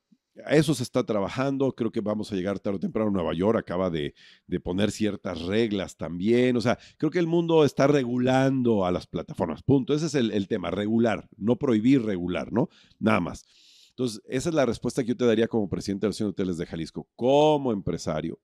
A eso se está trabajando, creo que vamos a llegar tarde o temprano. Nueva York acaba de, de poner ciertas reglas también. O sea, creo que el mundo está regulando a las plataformas. Punto. Ese es el, el tema, regular, no prohibir, regular, ¿no? Nada más. Entonces, esa es la respuesta que yo te daría como presidente de la Asociación de Hoteles de Jalisco. Como empresario,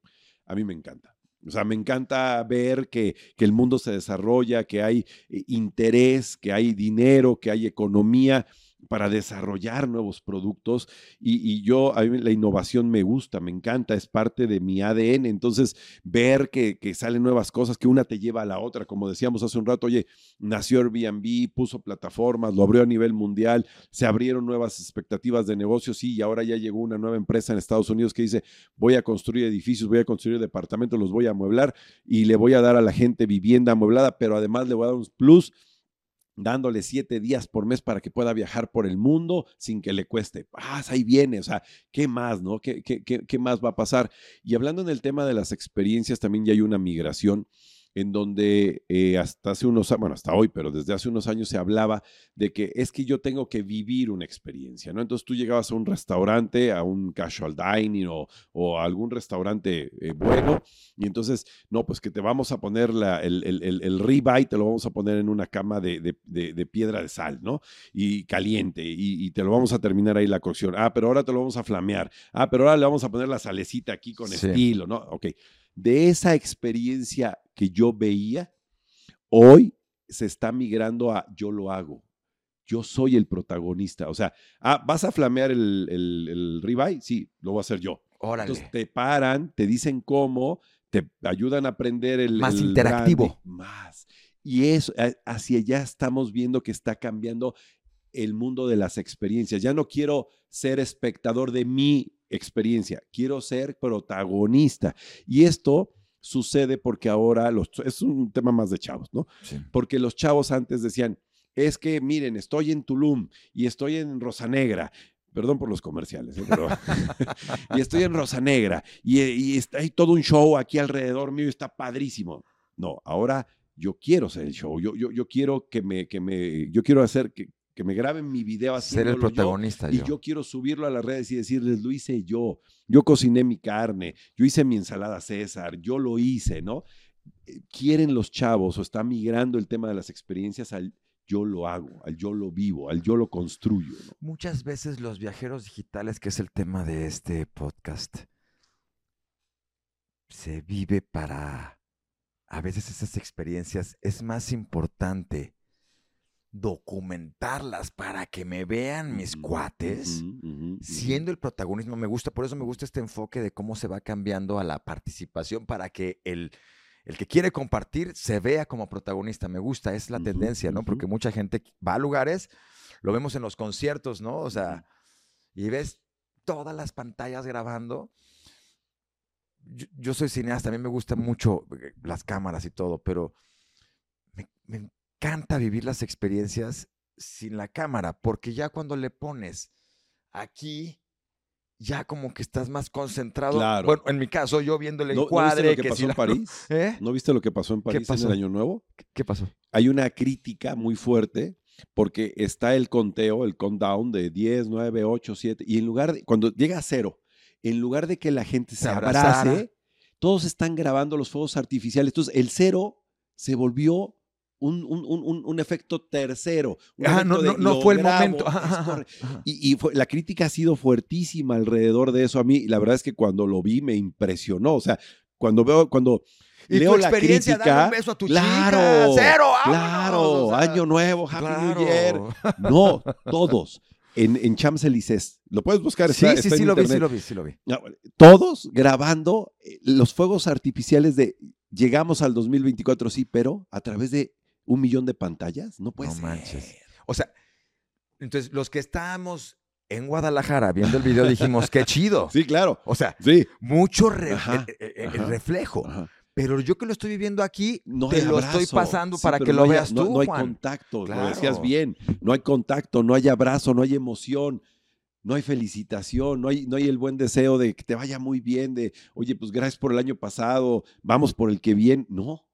a mí me encanta. O sea, me encanta ver que, que el mundo se desarrolla, que hay eh, interés, que hay dinero, que hay economía para desarrollar nuevos productos y, yo, a mí la innovación me gusta, me encanta, es parte de mi ADN, entonces ver que, salen nuevas cosas, que una te lleva a la otra, como decíamos hace un rato, oye, nació Airbnb, puso plataformas, lo abrió a nivel mundial, se abrieron nuevas expectativas de negocios, sí, y ahora ya llegó una nueva empresa en Estados Unidos que dice, voy a construir edificios, voy a construir departamentos, los voy a amueblar y le voy a dar a la gente vivienda amueblada, pero además le voy a dar un plus dándole siete días por mes para que pueda viajar por el mundo sin que le cueste. Ah, ahí viene, o sea, ¿qué más, no? ¿Qué, qué, qué, qué más va a pasar? Y hablando en el tema de las experiencias, también ya hay una migración en donde eh, hasta hace unos, bueno, hasta hoy, pero desde hace unos años se hablaba de que es que yo tengo que vivir una experiencia, ¿no? Entonces tú llegabas a un restaurante, a un casual dining o, o a algún restaurante eh, bueno, y entonces, no, pues que te vamos a poner la, el, el, el, el ribeye, te lo vamos a poner en una cama de, de, de, de piedra de sal, ¿no? Y caliente, y, y, te lo vamos a terminar ahí la cocción. Ah, pero ahora te lo vamos a flamear. Ah, pero ahora le vamos a poner la salecita aquí con sí. estilo, ¿no? Ok. De esa experiencia que yo veía, hoy se está migrando a yo lo hago. Yo soy el protagonista. O sea, ah, ¿vas a flamear el, el, el ribeye? Sí, lo voy a hacer yo. Órale. Entonces te paran, te dicen cómo, te ayudan a aprender el. Más el interactivo. Más. Y eso, hacia allá estamos viendo que está cambiando el mundo de las experiencias. Ya no quiero ser espectador de mi experiencia, quiero ser protagonista. Y esto sucede porque ahora los, es un tema más de chavos, ¿no? Sí. Porque los chavos antes decían, es que miren, estoy en Tulum y estoy en Rosa Negra. Perdón por los comerciales, ¿eh? pero y estoy en Rosa Negra y, y está, hay todo un show aquí alrededor mío está padrísimo. No, ahora yo quiero ser el show, yo, yo, yo quiero que me, que me, yo quiero hacer que, que me graben mi video Ser el protagonista. Yo, yo. Y yo quiero subirlo a las redes y decirles, lo hice yo. Yo cociné mi carne, yo hice mi ensalada César, yo lo hice, ¿no? Quieren los chavos o está migrando el tema de las experiencias al yo lo hago, al yo lo vivo, al yo lo construyo. ¿no? Muchas veces los viajeros digitales, que es el tema de este podcast, se vive para, a veces esas experiencias es más importante documentarlas para que me vean mis cuates, siendo el protagonismo. Me gusta, por eso me gusta este enfoque de cómo se va cambiando a la participación para que el, el que quiere compartir se vea como protagonista. Me gusta, es la tendencia, ¿no? Porque mucha gente va a lugares, lo vemos en los conciertos, ¿no? O sea, y ves todas las pantallas grabando. Yo, yo soy cineasta, a mí me gustan mucho eh, las cámaras y todo, pero me, me encanta vivir las experiencias sin la cámara, porque ya cuando le pones aquí, ya como que estás más concentrado. Claro. Bueno, en mi caso, yo viendo el ¿No, ¿no encuadre. viste lo que, que pasó si en la- París? ¿Eh? ¿No viste lo que pasó en París en el Año Nuevo? ¿Qué- ¿Qué pasó? Hay una crítica muy fuerte porque está el conteo, el countdown de 10, 9, 8, 7, y en lugar de, cuando llega a cero, en lugar de que la gente se, Se abrace, todos están grabando los fuegos artificiales. Entonces, el cero se volvió un, un- un- un- efecto tercero. Ah, no, no, de, no "Lo fue el grabo", momento. Ajá, ajá, ajá. Y, y fue- la crítica ha sido fuertísima alrededor de eso. A mí, la verdad es que cuando lo vi me impresionó. O sea, cuando veo, cuando Y leo tu la experiencia, crítica, dale un beso a tu claro, chica. Cero, claro, vámonos, o sea, año nuevo, Happy New Year. No, todos. En, en Champs-Élysées. Lo puedes buscar, Sí, está, sí, está sí, en lo vi, sí lo vi, sí lo vi. Todos grabando eh, los fuegos artificiales de llegamos al 2024, sí, pero a través de un millón de pantallas. No puede No ser. manches. O sea, entonces los que estábamos en Guadalajara viendo el video dijimos, qué chido. Sí, claro. O sea, Sí. mucho re- Ajá, ajá. reflejo. Ajá. Pero yo que lo estoy viviendo aquí, No te lo abrazo. estoy pasando Sí, para que lo veas tú, No hay Juan. contacto, Claro. lo decías bien. No hay contacto, no hay abrazo, no hay emoción, no hay felicitación, no hay, no hay el buen deseo de que te vaya muy bien, de, oye, pues gracias por el año pasado, vamos por el que viene. No.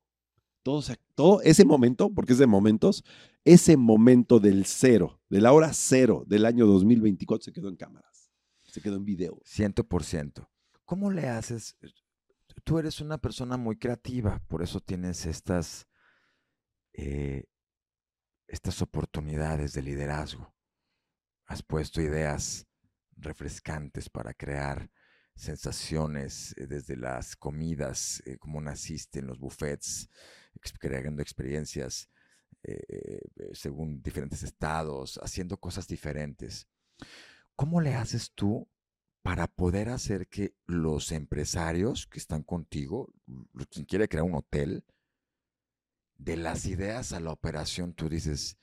Todo, se- todo ese momento, porque es de momentos, ese momento del cero, de la hora cero del año 2024 se quedó en cámaras, se quedó en video. Ciento por ciento. ¿Cómo le haces? Tú eres una persona muy creativa, por eso tienes estas, eh, estas oportunidades de liderazgo. Has puesto ideas refrescantes para crear sensaciones eh, desde las comidas, eh, como naciste en los buffets, creando experiencias eh, eh, según diferentes estados, haciendo cosas diferentes. ¿Cómo le haces tú para poder hacer que los empresarios que están contigo, l- quien quiere crear un hotel, de las ideas a la operación, tú dices,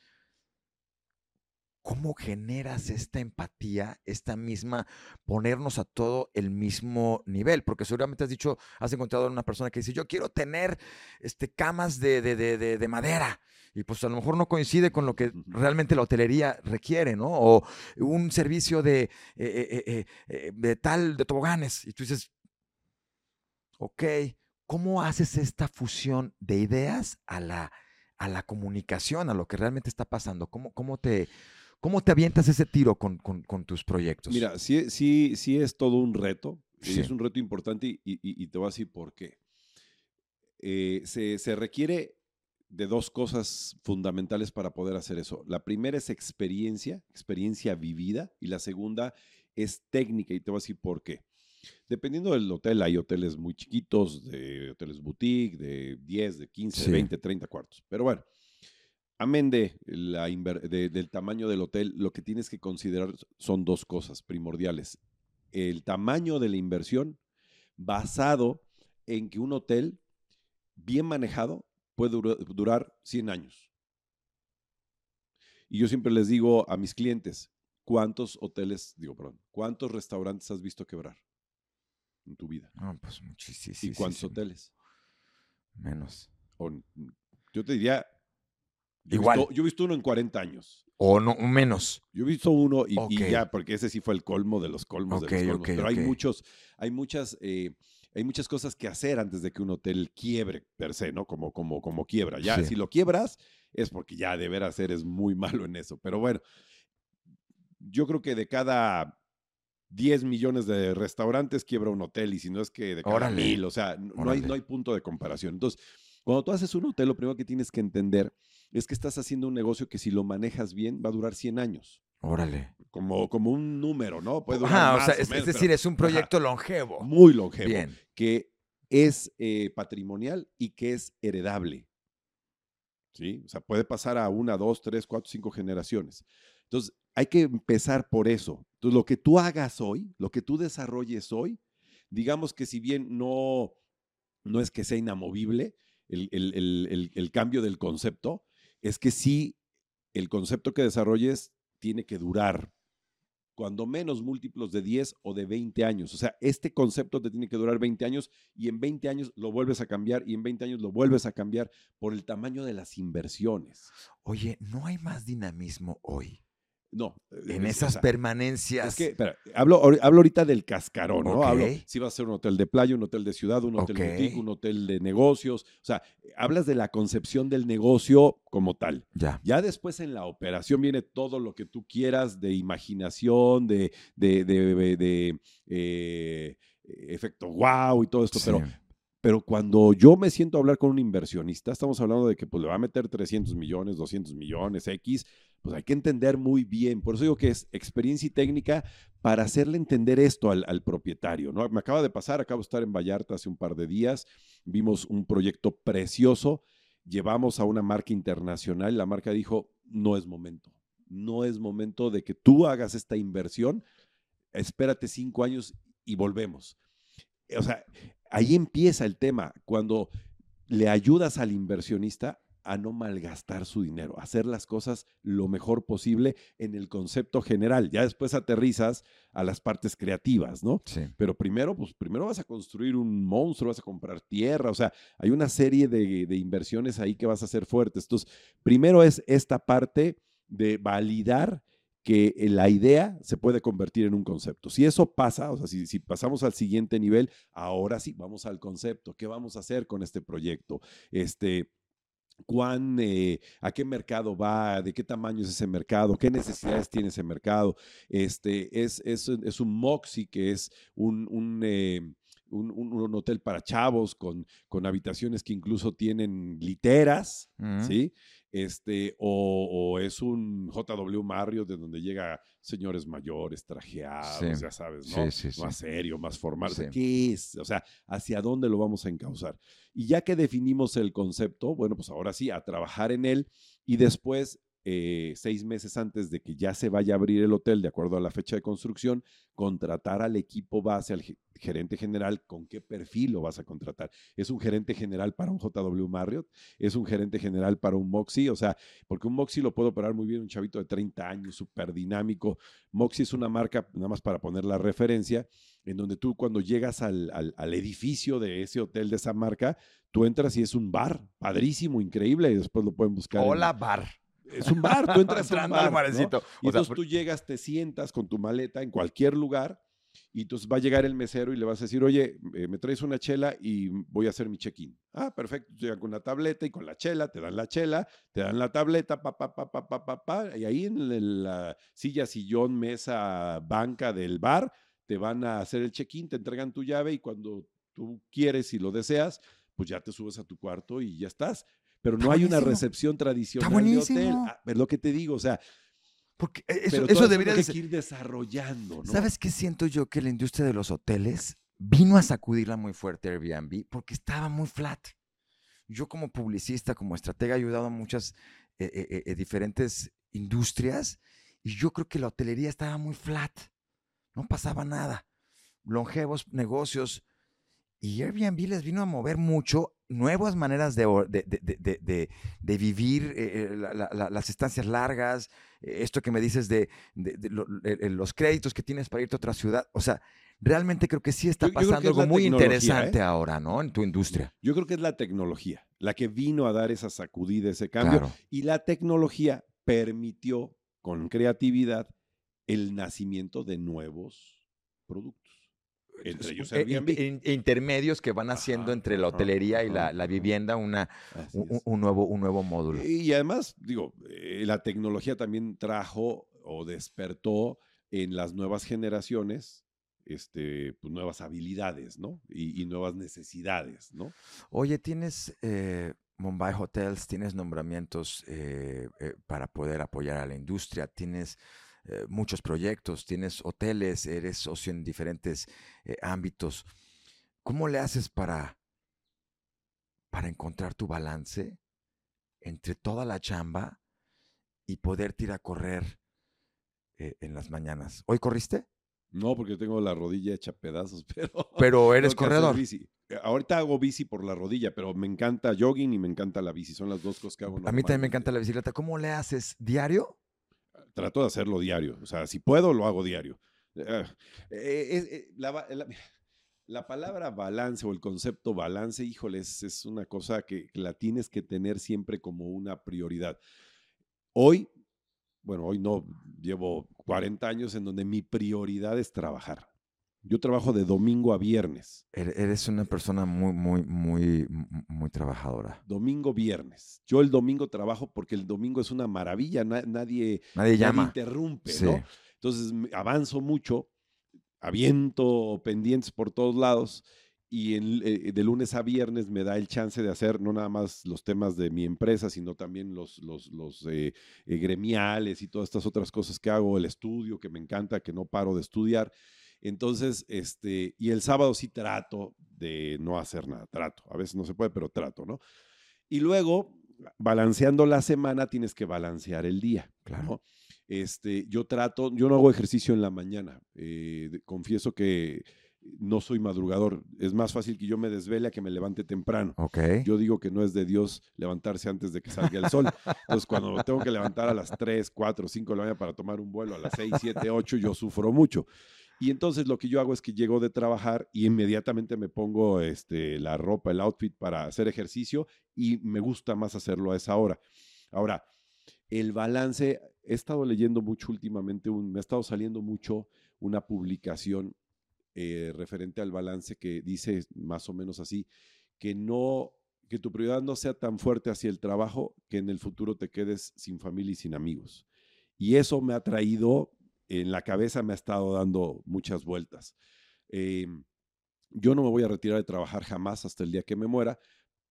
¿cómo generas esta empatía, esta misma, ponernos a todo el mismo nivel? Porque seguramente has dicho, has encontrado a una persona que dice, yo quiero tener este, camas de, de- de- de- de madera. Y pues a lo mejor no coincide con lo que realmente la hotelería requiere, ¿no? O un servicio de, eh, eh, eh, de tal, de toboganes. Y tú dices, ok, ¿cómo haces esta fusión de ideas a la, a la comunicación, a lo que realmente está pasando? ¿Cómo, cómo, te, cómo te avientas ese tiro con, con- con tus proyectos? Mira, sí, sí, sí es todo un reto, Sí. es un reto importante y, y- y te voy a decir por qué. Eh, se, se requiere de dos cosas fundamentales para poder hacer eso. La primera es experiencia, experiencia vivida, y la segunda es técnica, y te voy a decir por qué. Dependiendo del hotel, hay hoteles muy chiquitos, de hoteles boutique, de 10, de 15, Sí. 20, 30 cuartos. Pero bueno, amén de la de- del tamaño del hotel, lo que tienes que considerar son dos cosas primordiales. El tamaño de la inversión basado en que un hotel bien manejado puede dura- durar 100 años. Y yo siempre les digo a mis clientes, ¿cuántos hoteles, digo, perdón, cuántos restaurantes has visto quebrar en tu vida? Pues muchísimo. ¿Y cuántos hoteles? Menos. O, yo te diría, yo Igual. visto- yo he visto uno en 40 años. O no, menos. Yo he visto uno y, y Ok. ya, porque ese sí fue el colmo de los colmos Ok, de los colmos. ok, Pero hay muchos, hay muchas, eh, hay muchas cosas que hacer antes de que un hotel quiebre per se, ¿no? Como, como, como quiebra. Ya, Sí. si lo quiebras, es porque ya de veras eres muy malo en eso. Pero bueno, yo creo que de cada 10 millones de restaurantes quiebra un hotel, y si no es que de cada Órale. mil, o sea, no hay, no hay punto de comparación. Entonces, cuando tú haces un hotel, lo primero que tienes que entender es que estás haciendo un negocio que si lo manejas bien va a durar 100 años Órale. como, como un número, ¿no? Puede durar Ajá, o más sea, o es, es menos, decir, pero es un proyecto longevo. muy longevo, Bien. que es eh, patrimonial y que es heredable. ¿Sí? O sea, puede pasar a una, dos, tres, cuatro, cinco generaciones. Entonces, hay que empezar por eso. Entonces, lo que tú hagas hoy, lo que tú desarrolles hoy, digamos que si bien no, no es que sea inamovible el, el- el- el- cambio del concepto, es que sí, el concepto que desarrolles tiene que durar cuando menos múltiplos de 10 o de 20 años. O sea, este concepto te tiene que durar 20 años y en 20 años lo vuelves a cambiar y en 20 años lo vuelves a cambiar por el tamaño de las inversiones. Oye, ¿no hay más dinamismo hoy? No. En es- o esas sea, permanencias. Es que, espera, hablo, hablo ahorita del cascarón, ¿no? Hablo si va a ser un hotel de playa, un hotel de ciudad, un hotel Ok. boutique, un hotel de negocios. O sea, hablas de la concepción del negocio como tal. Ya. Ya después en la operación viene todo lo que tú quieras de imaginación, de, de, de- de- de, eh, efecto wow y todo esto, pero pero cuando yo me siento a hablar con un inversionista, estamos hablando de que pues, le va a meter 300 millones, 200 millones, X, pues hay que entender muy bien. Por eso digo que es experiencia y técnica para hacerle entender esto al, propietario. ¿no? Me acaba de pasar, acabo de estar en Vallarta hace un par de días, vimos un proyecto precioso, llevamos a una marca internacional, la marca dijo, no es momento, no es momento de que tú hagas esta inversión, espérate cinco años y volvemos. O sea, ahí empieza el tema, cuando le ayudas al inversionista a no malgastar su dinero, a hacer las cosas lo mejor posible en el concepto general. Ya después aterrizas a las partes creativas, ¿no? Sí. Pero primero, pues primero vas a construir un monstruo, vas a comprar tierra, o sea, hay una serie de, de inversiones ahí que vas a hacer fuertes. Entonces, primero es esta parte de validar que eh, la idea se puede convertir en un concepto. Si eso pasa, o sea, si, si pasamos al siguiente nivel, ahora sí, vamos al concepto. ¿Qué vamos a hacer con este proyecto? Este, cuán, eh, a qué mercado va, de qué tamaño es ese mercado, qué necesidades tiene ese mercado. Este, es, es, un- es un Moxie, que es un, un, eh, un- un- un hotel para chavos con, con habitaciones que incluso tienen literas, Ujú. ¿sí? Este, o, o es un JW Marriott de donde llega señores mayores, trajeados, Sí. ya sabes, ¿no? sí, sí. Más serio, más formal. ¿Qué es? O sea, ¿hacia dónde lo vamos a encauzar? Y ya que definimos el concepto, bueno, pues ahora sí, a trabajar en él y después, eh, seis meses antes de que ya se vaya a abrir el hotel, de acuerdo a la fecha de construcción, contratar al equipo base, al ge- gerente general, con qué perfil lo vas a contratar. ¿Es un gerente general para un JW Marriott? ¿Es un gerente general para un Moxie? O sea, porque un Moxie lo puede operar muy bien un chavito de 30 años, súper dinámico. Moxie es una marca, nada más para poner la referencia, en donde tú cuando llegas al, al- edificio de ese hotel, de esa marca, tú entras y es un bar, padrísimo, increíble, y después lo pueden buscar. en- Hola, bar. Es un bar, tú entras a un bar, ¿no? Y O sea, entonces tú llegas, te sientas con tu maleta en cualquier lugar y entonces va a llegar el mesero y le vas a decir, oye, eh, me traes una chela y voy a hacer mi check-in. Ah, perfecto. Llegan con la tableta y con la chela, te dan la chela, te dan la tableta, pa, pa, pa, pa, pa, pa, pa, y ahí en la silla, sillón, mesa, banca del bar, te van a hacer el check-in, te entregan tu llave y cuando tú quieres y lo deseas, pues ya te subes a tu cuarto y ya estás. Pero no hay una recepción tradicional de hotel. Ah, es lo que te digo, o sea, Porque eh, eso, eso debería de que ir desarrollando, ¿no? ¿Sabes qué siento yo? Que la industria de los hoteles vino a sacudirla muy fuerte Airbnb porque estaba muy flat. Yo como publicista, como estratega, he ayudado a muchas eh, eh, eh, diferentes industrias y yo creo que la hotelería estaba muy flat. No pasaba nada. Longevos negocios. Y Airbnb les vino a mover mucho nuevas maneras de, de- de- de- vivir eh, eh, la- la- la- las estancias largas, eh, esto que me dices de, de- de lo- los créditos que tienes para irte a otra ciudad. O sea, realmente creo que sí está Yo- yo pasando es algo muy interesante ¿eh? ahora, ¿no? En tu industria. Yo creo que es la tecnología la que vino a dar esa sacudida, ese cambio. Claro. Y la tecnología permitió con creatividad el nacimiento de nuevos productos. Entre ellos Eh, Airbnb. in- in- intermedios que van haciendo Ajá, entre la ajá, hotelería y la, vivienda una, un, nuevo, un nuevo módulo. Y además, digo, eh, la tecnología también trajo o despertó en las nuevas generaciones este, pues, nuevas habilidades, ¿no? Y, y nuevas necesidades, ¿no? Oye, tienes eh, Mumbai Hotels, tienes nombramientos eh, para poder apoyar a la industria, tienes eh, muchos proyectos, tienes hoteles, eres socio en diferentes eh, ámbitos. ¿Cómo le haces para, para encontrar tu balance entre toda la chamba y poder ir a correr eh, en las mañanas? ¿Hoy corriste? No, porque tengo la rodilla hecha pedazos, pero... Pero eres corredor. bici. Ahorita hago bici por la rodilla, pero me encanta jogging y me encanta la bici. Son las dos cosas que hago A mí también me encanta la bicicleta. ¿Cómo le haces? ¿Diario? Trato de hacerlo diario. O sea, si puedo, lo hago diario. Eh, eh, eh, la, la, palabra balance o el concepto balance, híjole, es, una cosa que la tienes que tener siempre como una prioridad. Hoy, bueno, hoy no, llevo 40 años en donde mi prioridad es trabajar. Yo trabajo de domingo a viernes. Eres una persona muy, muy, muy, muy trabajadora. Domingo, viernes. Yo el domingo trabajo porque el domingo es una maravilla, nadie, nadie, llama. interrumpe, ¿no? Entonces avanzo mucho, aviento pendientes por todos lados y eh, de lunes a viernes me da el chance de hacer no nada más los temas de mi empresa, sino también los, los, los eh, eh, gremiales y todas estas otras cosas que hago, el estudio que me encanta, que no paro de estudiar. Entonces, este, y el sábado sí trato de no hacer nada, trato. A veces no se puede, pero trato, ¿no? Y luego, balanceando la semana, tienes que balancear el día, claro. Este, yo trato, yo no hago ejercicio en la mañana. Eh, confieso que no soy madrugador. Es más fácil que yo me desvele a que me levante temprano. Okay. Yo digo que no es de Dios levantarse antes de que salga el sol. Entonces, cuando tengo que levantar a las 3, 4, 5 de la mañana para tomar un vuelo a las 6, 7, 8, yo sufro mucho. Y entonces lo que yo hago es que llego de trabajar y inmediatamente me pongo este, la ropa, el outfit para hacer ejercicio y me gusta más hacerlo a esa hora. Ahora, el balance, he estado leyendo mucho últimamente, me ha estado saliendo mucho una publicación eh, referente al balance que dice más o menos así, que no, que tu prioridad no sea tan fuerte hacia el trabajo que en el futuro te quedes sin familia y sin amigos. Y eso me ha traído en la cabeza me ha estado dando muchas vueltas. Em, yo no me voy a retirar de trabajar jamás hasta el día que me muera,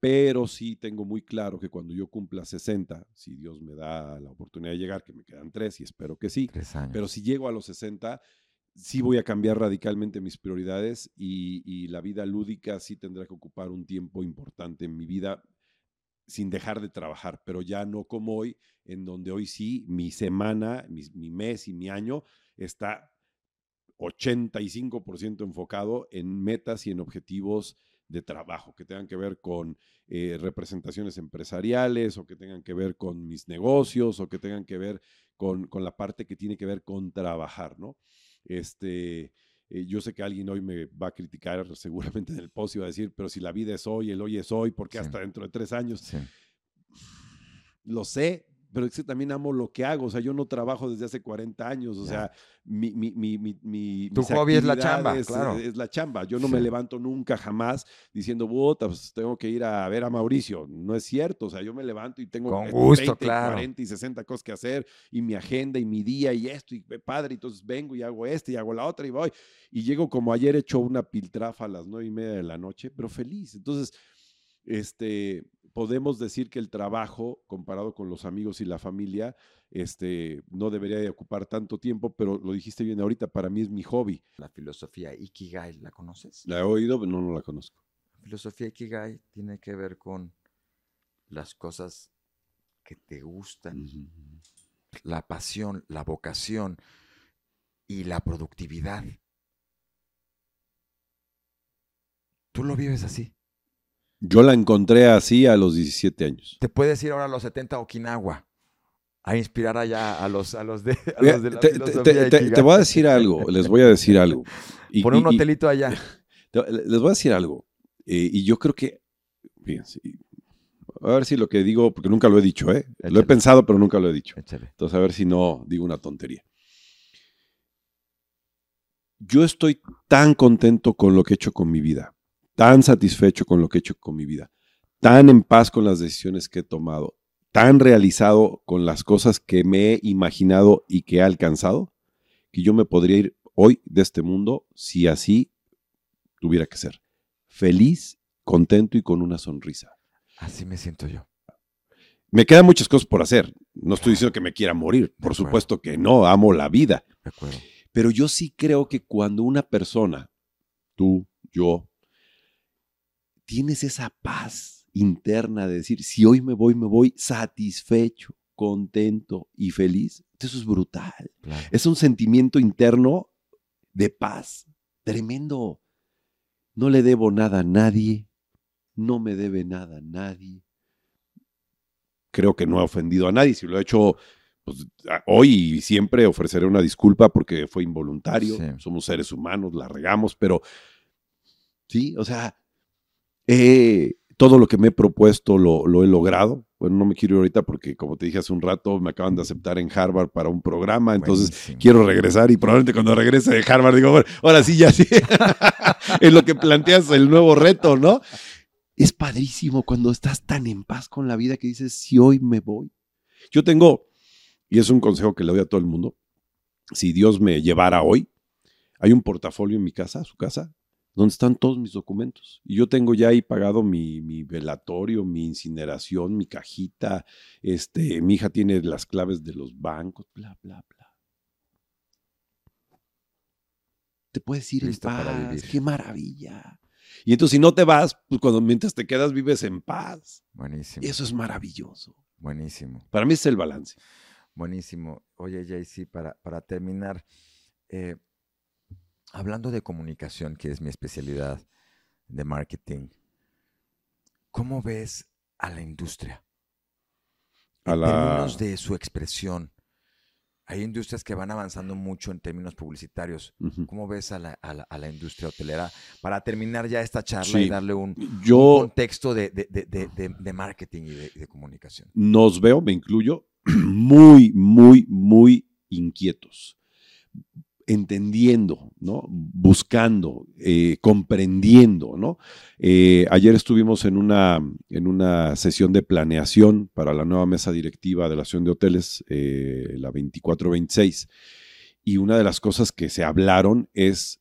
pero sí tengo muy claro que cuando yo cumpla 60, si Dios me da la oportunidad de llegar, que me quedan tres y espero que sí, pero si llego a los 60, sí voy a cambiar radicalmente mis prioridades y, y, la vida lúdica sí tendrá que ocupar un tiempo importante en mi vida sin dejar de trabajar, pero ya no como hoy, en donde hoy sí, mi semana, mi, mes y mi año está 85% enfocado en metas y en objetivos de trabajo que tengan que ver con eh, representaciones empresariales o que tengan que ver con mis negocios o que tengan que ver con, con la parte que tiene que ver con trabajar, ¿no? Este, eh, yo sé que alguien hoy me va a criticar seguramente en el post y va a decir, pero si la vida es hoy, el hoy es hoy, ¿por qué hasta dentro de tres años? Lo sé, pero es que también amo lo que hago. O sea, yo no trabajo desde hace 40 años. O sea, mi, mi, mi, mi Tu hobby es la chamba, claro. Es la chamba. Yo no me levanto nunca jamás diciendo, puta, pues tengo que ir a ver a Mauricio. No es cierto. O sea, yo me levanto y tengo Con gusto, 20, 40 y 60 cosas que hacer y mi agenda y mi día y esto y padre. Entonces vengo y hago este y hago la otra y voy. Y llego como ayer hecho una piltrafa a las nueve y media de la noche, pero feliz. Entonces, este, podemos decir que el trabajo, comparado con los amigos y la familia, este, no debería de ocupar tanto tiempo, pero lo dijiste bien ahorita, para mí es mi hobby. La filosofía Ikigai, ¿la conoces? La he oído, pero no, no la conozco. La filosofía Ikigai tiene que ver con las cosas que te gustan, la pasión, la vocación y la productividad. ¿Tú lo vives así? Yo la encontré así a los 17 años. Te puedes ir ahora a los 70 a Okinawa a inspirar allá a los, a los de, a los de la te, te, voy a decir algo, les voy a decir algo. Y, Pon un hotelito allá. Les voy a decir algo. Eh, y yo creo que, fíjense, a ver si lo que digo, porque nunca lo he dicho, ¿eh? Lo he pensado, pero nunca lo he dicho. Entonces, a ver si no digo una tontería. Yo estoy tan contento con lo que he hecho con mi vida tan satisfecho con lo que he hecho con mi vida, tan en paz con las decisiones que he tomado, tan realizado con las cosas que me he imaginado y que he alcanzado, que yo me podría ir hoy de este mundo si así tuviera que ser. Feliz, contento y con una sonrisa. Así me siento yo. Me quedan muchas cosas por hacer. No estoy diciendo que me quiera morir. Por supuesto que no, amo la vida. Pero yo sí creo que cuando una persona, tú, yo, tienes esa paz interna de decir, si hoy me voy, me voy satisfecho, contento y feliz, eso es brutal. Es un sentimiento interno de paz tremendo. No le debo nada a nadie, no me debe nada a nadie. Creo que no he ofendido a nadie, si lo he hecho, pues pues, hoy y siempre ofreceré una disculpa porque fue involuntario, Sí. somos seres humanos, la regamos, pero sí, o sea, eh, todo lo que me he propuesto lo, lo he logrado. Bueno, no me quiero ir ahorita porque, como te dije hace un rato, me acaban de aceptar en Harvard para un programa, entonces Buenísimo. quiero regresar y probablemente cuando regrese de Harvard digo, bueno, ahora sí, ya sí. es lo que planteas el nuevo reto, ¿no? Es padrísimo cuando estás tan en paz con la vida que dices, si hoy me voy. Yo tengo, y es un consejo que le doy a todo el mundo, si Dios me llevara hoy, hay un portafolio en mi casa, su casa, donde están todos mis documentos. Y yo tengo ya ahí pagado mi, mi velatorio, mi incineración, mi cajita. Este, mi hija tiene las claves de los bancos, bla, bla, bla. Te puedes ir en paz. Qué maravilla. Y entonces, si no te vas, pues cuando mientras te quedas, vives en paz. Buenísimo. Eso es maravilloso. Buenísimo. Para mí es el balance. Buenísimo. Oye, JC, para, para terminar, eh, hablando de comunicación, que es mi especialidad de marketing, ¿cómo ves a la industria? A En la- términos de su expresión. Hay industrias que van avanzando mucho en términos publicitarios. ¿Cómo ves a la, a la- a la industria hotelera? Para terminar ya esta charla Sí. y darle un, un Yo contexto de, de- de- de- marketing y de, y de comunicación. nos veo, me incluyo, muy, muy, muy inquietos, entendiendo, ¿no? Buscando, eh, comprendiendo, ¿no? Eh, ayer estuvimos en una, en una sesión de planeación para la nueva mesa directiva de la Asociación de Hoteles, eh, la 2426, y una de las cosas que se hablaron es,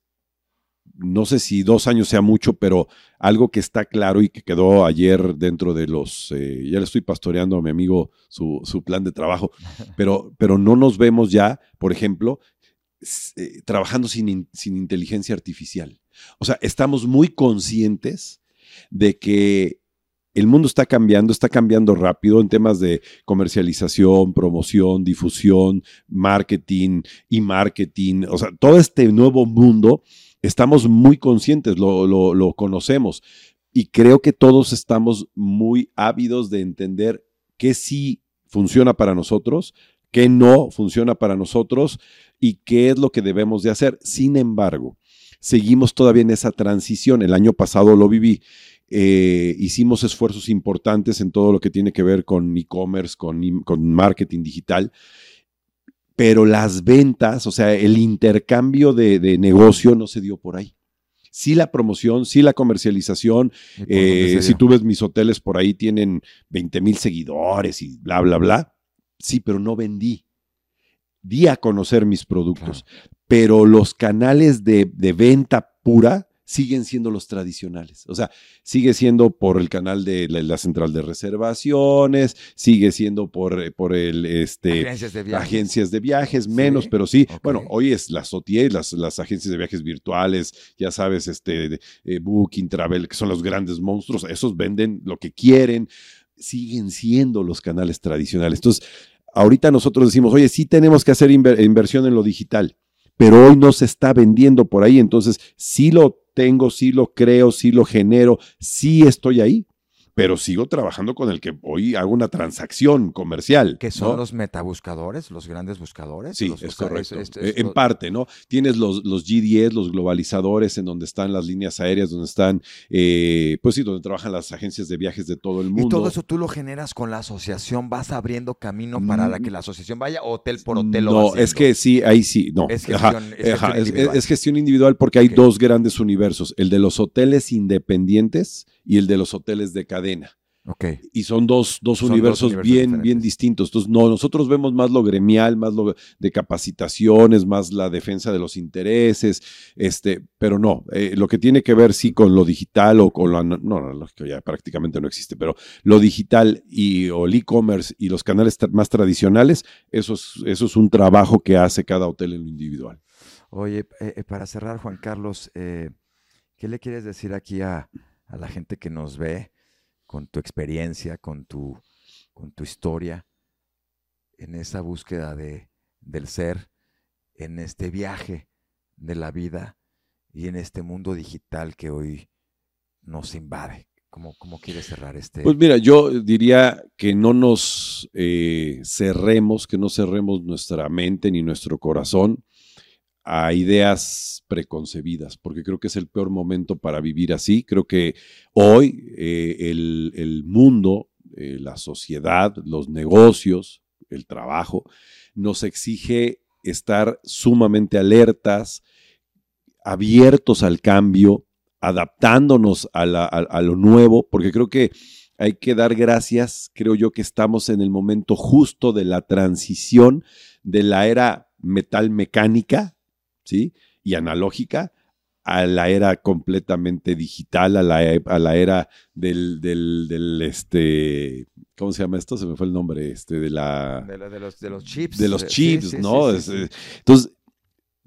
no sé si dos años sea mucho, pero algo que está claro y que quedó ayer dentro de los, eh, ya le estoy pastoreando a mi amigo su, su plan de trabajo, pero, pero no nos vemos ya, por ejemplo, eh, trabajando sin, in- sin inteligencia artificial. O sea, estamos muy conscientes de que el mundo está cambiando, está cambiando rápido en temas de comercialización, promoción, difusión, marketing y marketing. O sea, todo este nuevo mundo, estamos muy conscientes, lo, lo- lo conocemos. Y creo que todos estamos muy ávidos de entender qué sí funciona para nosotros, qué no funciona para nosotros y qué es lo que debemos de hacer. Sin embargo, seguimos todavía en esa transición. El año pasado lo viví. Eh, hicimos esfuerzos importantes en todo lo que tiene que ver con e-commerce, con, marketing digital, pero las ventas, o sea, el intercambio de, de negocio no se dio por ahí. Sí la promoción, sí la comercialización, ¿Y por dónde eh, si tú ves mis hoteles por ahí tienen 20 mil seguidores y bla, bla, bla. Sí, pero no vendí. Di a conocer mis productos. Pero los canales de, de venta pura siguen siendo los tradicionales. O sea, sigue siendo por el canal de la, la central de reservaciones, sigue siendo por, eh, por el este, agencias de viajes. agencias de viajes, Sí, menos, pero sí. Bueno, hoy es las OTA, las, las agencias de viajes virtuales, ya sabes, este, eh, Booking, Travel, que son los grandes monstruos, esos venden lo que quieren, siguen siendo los canales tradicionales. Entonces, ahorita nosotros decimos, oye, sí tenemos que hacer inver- inversión en lo digital, pero hoy no se está vendiendo por ahí, entonces sí lo tengo, sí lo creo, sí lo genero, sí estoy ahí, pero sigo trabajando con el que hoy hago una transacción comercial. Que son ¿no? los metabuscadores, los grandes buscadores. Sí, Los- es o sea, correcto. es- es- es en lo- parte, ¿no? Tienes los, los G10, los globalizadores, en donde están las líneas aéreas, donde están, eh, pues sí, donde trabajan las agencias de viajes de todo el mundo. Y todo eso tú lo generas con la asociación, vas abriendo camino para la Mm. que la asociación vaya hotel por hotel. lo No, es que sí, ahí sí, no. Es gestión- es ajá, gestión individual. es gestión individual porque hay dos grandes universos, el de los hoteles independientes y el de los hoteles de cadena. Y son dos, dos Son dos universos, bien, diferentes. bien distintos. Entonces, no, nosotros vemos más lo gremial, más lo de capacitaciones, más la defensa de los intereses, este, pero no, eh, lo que tiene que ver sí con lo digital o con lo, no, no, lógico, ya prácticamente no existe, pero lo digital y o el e-commerce y los canales más tradicionales, eso es, eso es un trabajo que hace cada hotel en lo individual. Oye, eh, eh, para cerrar, Juan Carlos, eh, ¿qué le quieres decir aquí a, a la gente que nos ve con tu experiencia, con tu, con tu historia, en esa búsqueda de, del ser, en este viaje de la vida y en este mundo digital que hoy nos invade? ¿Cómo, cómo quieres cerrar este? Pues mira, yo diría que no nos eh, cerremos, que no cerremos nuestra mente ni nuestro corazón a ideas preconcebidas, porque creo que es el peor momento para vivir así. Creo que hoy eh, el, mundo, eh, la sociedad, los negocios, el trabajo, nos exige estar sumamente alertas, abiertos al cambio, adaptándonos a, lo nuevo, porque creo que hay que dar gracias, creo yo que estamos en el momento justo de la transición de la era metal mecánica, ¿sí? Y analógica a la era completamente digital, a la, a la era del, del, este, ¿cómo se llama esto? Se me fue el nombre, este, de la... De, los, de los, chips. De los chips, ¿no? entonces,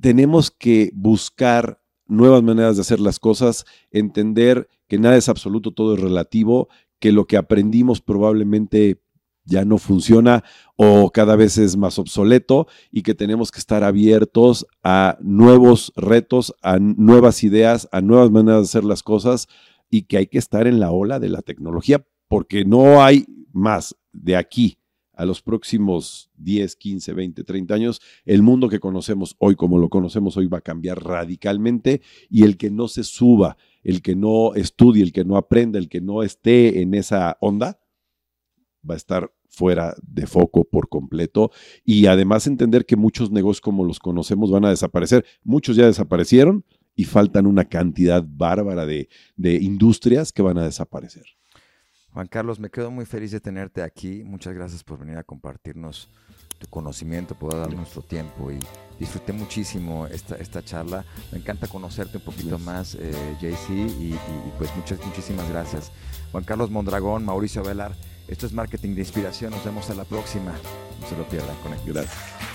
tenemos que buscar nuevas maneras de hacer las cosas, entender que nada es absoluto, todo es relativo, que lo que aprendimos probablemente ya no funciona o cada vez es más obsoleto y que tenemos que estar abiertos a nuevos retos, a nuevas ideas, a nuevas maneras de hacer las cosas y que hay que estar en la ola de la tecnología porque no hay más de aquí a los próximos 10, 15, 20, 30 años, el mundo que conocemos hoy, como lo conocemos hoy, va a cambiar radicalmente y el que no se suba, el que no estudie, el que no aprenda, el que no esté en esa onda, va a estar fuera de foco por completo y además entender que muchos negocios como los conocemos van a desaparecer. Muchos ya desaparecieron y faltan una cantidad bárbara de, de industrias que van a desaparecer. Juan Carlos, me quedo muy feliz de tenerte aquí. Muchas gracias por venir a compartirnos tu conocimiento, por dar nuestro tiempo y disfruté muchísimo esta, esta charla. Me encanta conocerte un poquito más, eh, JC, y, pues muchas, muchísimas gracias. Juan Carlos Mondragón, Mauricio Velar, esto es Marketing de Inspiración. Nos vemos a la próxima. No se lo pierdan. Conecten. Gracias.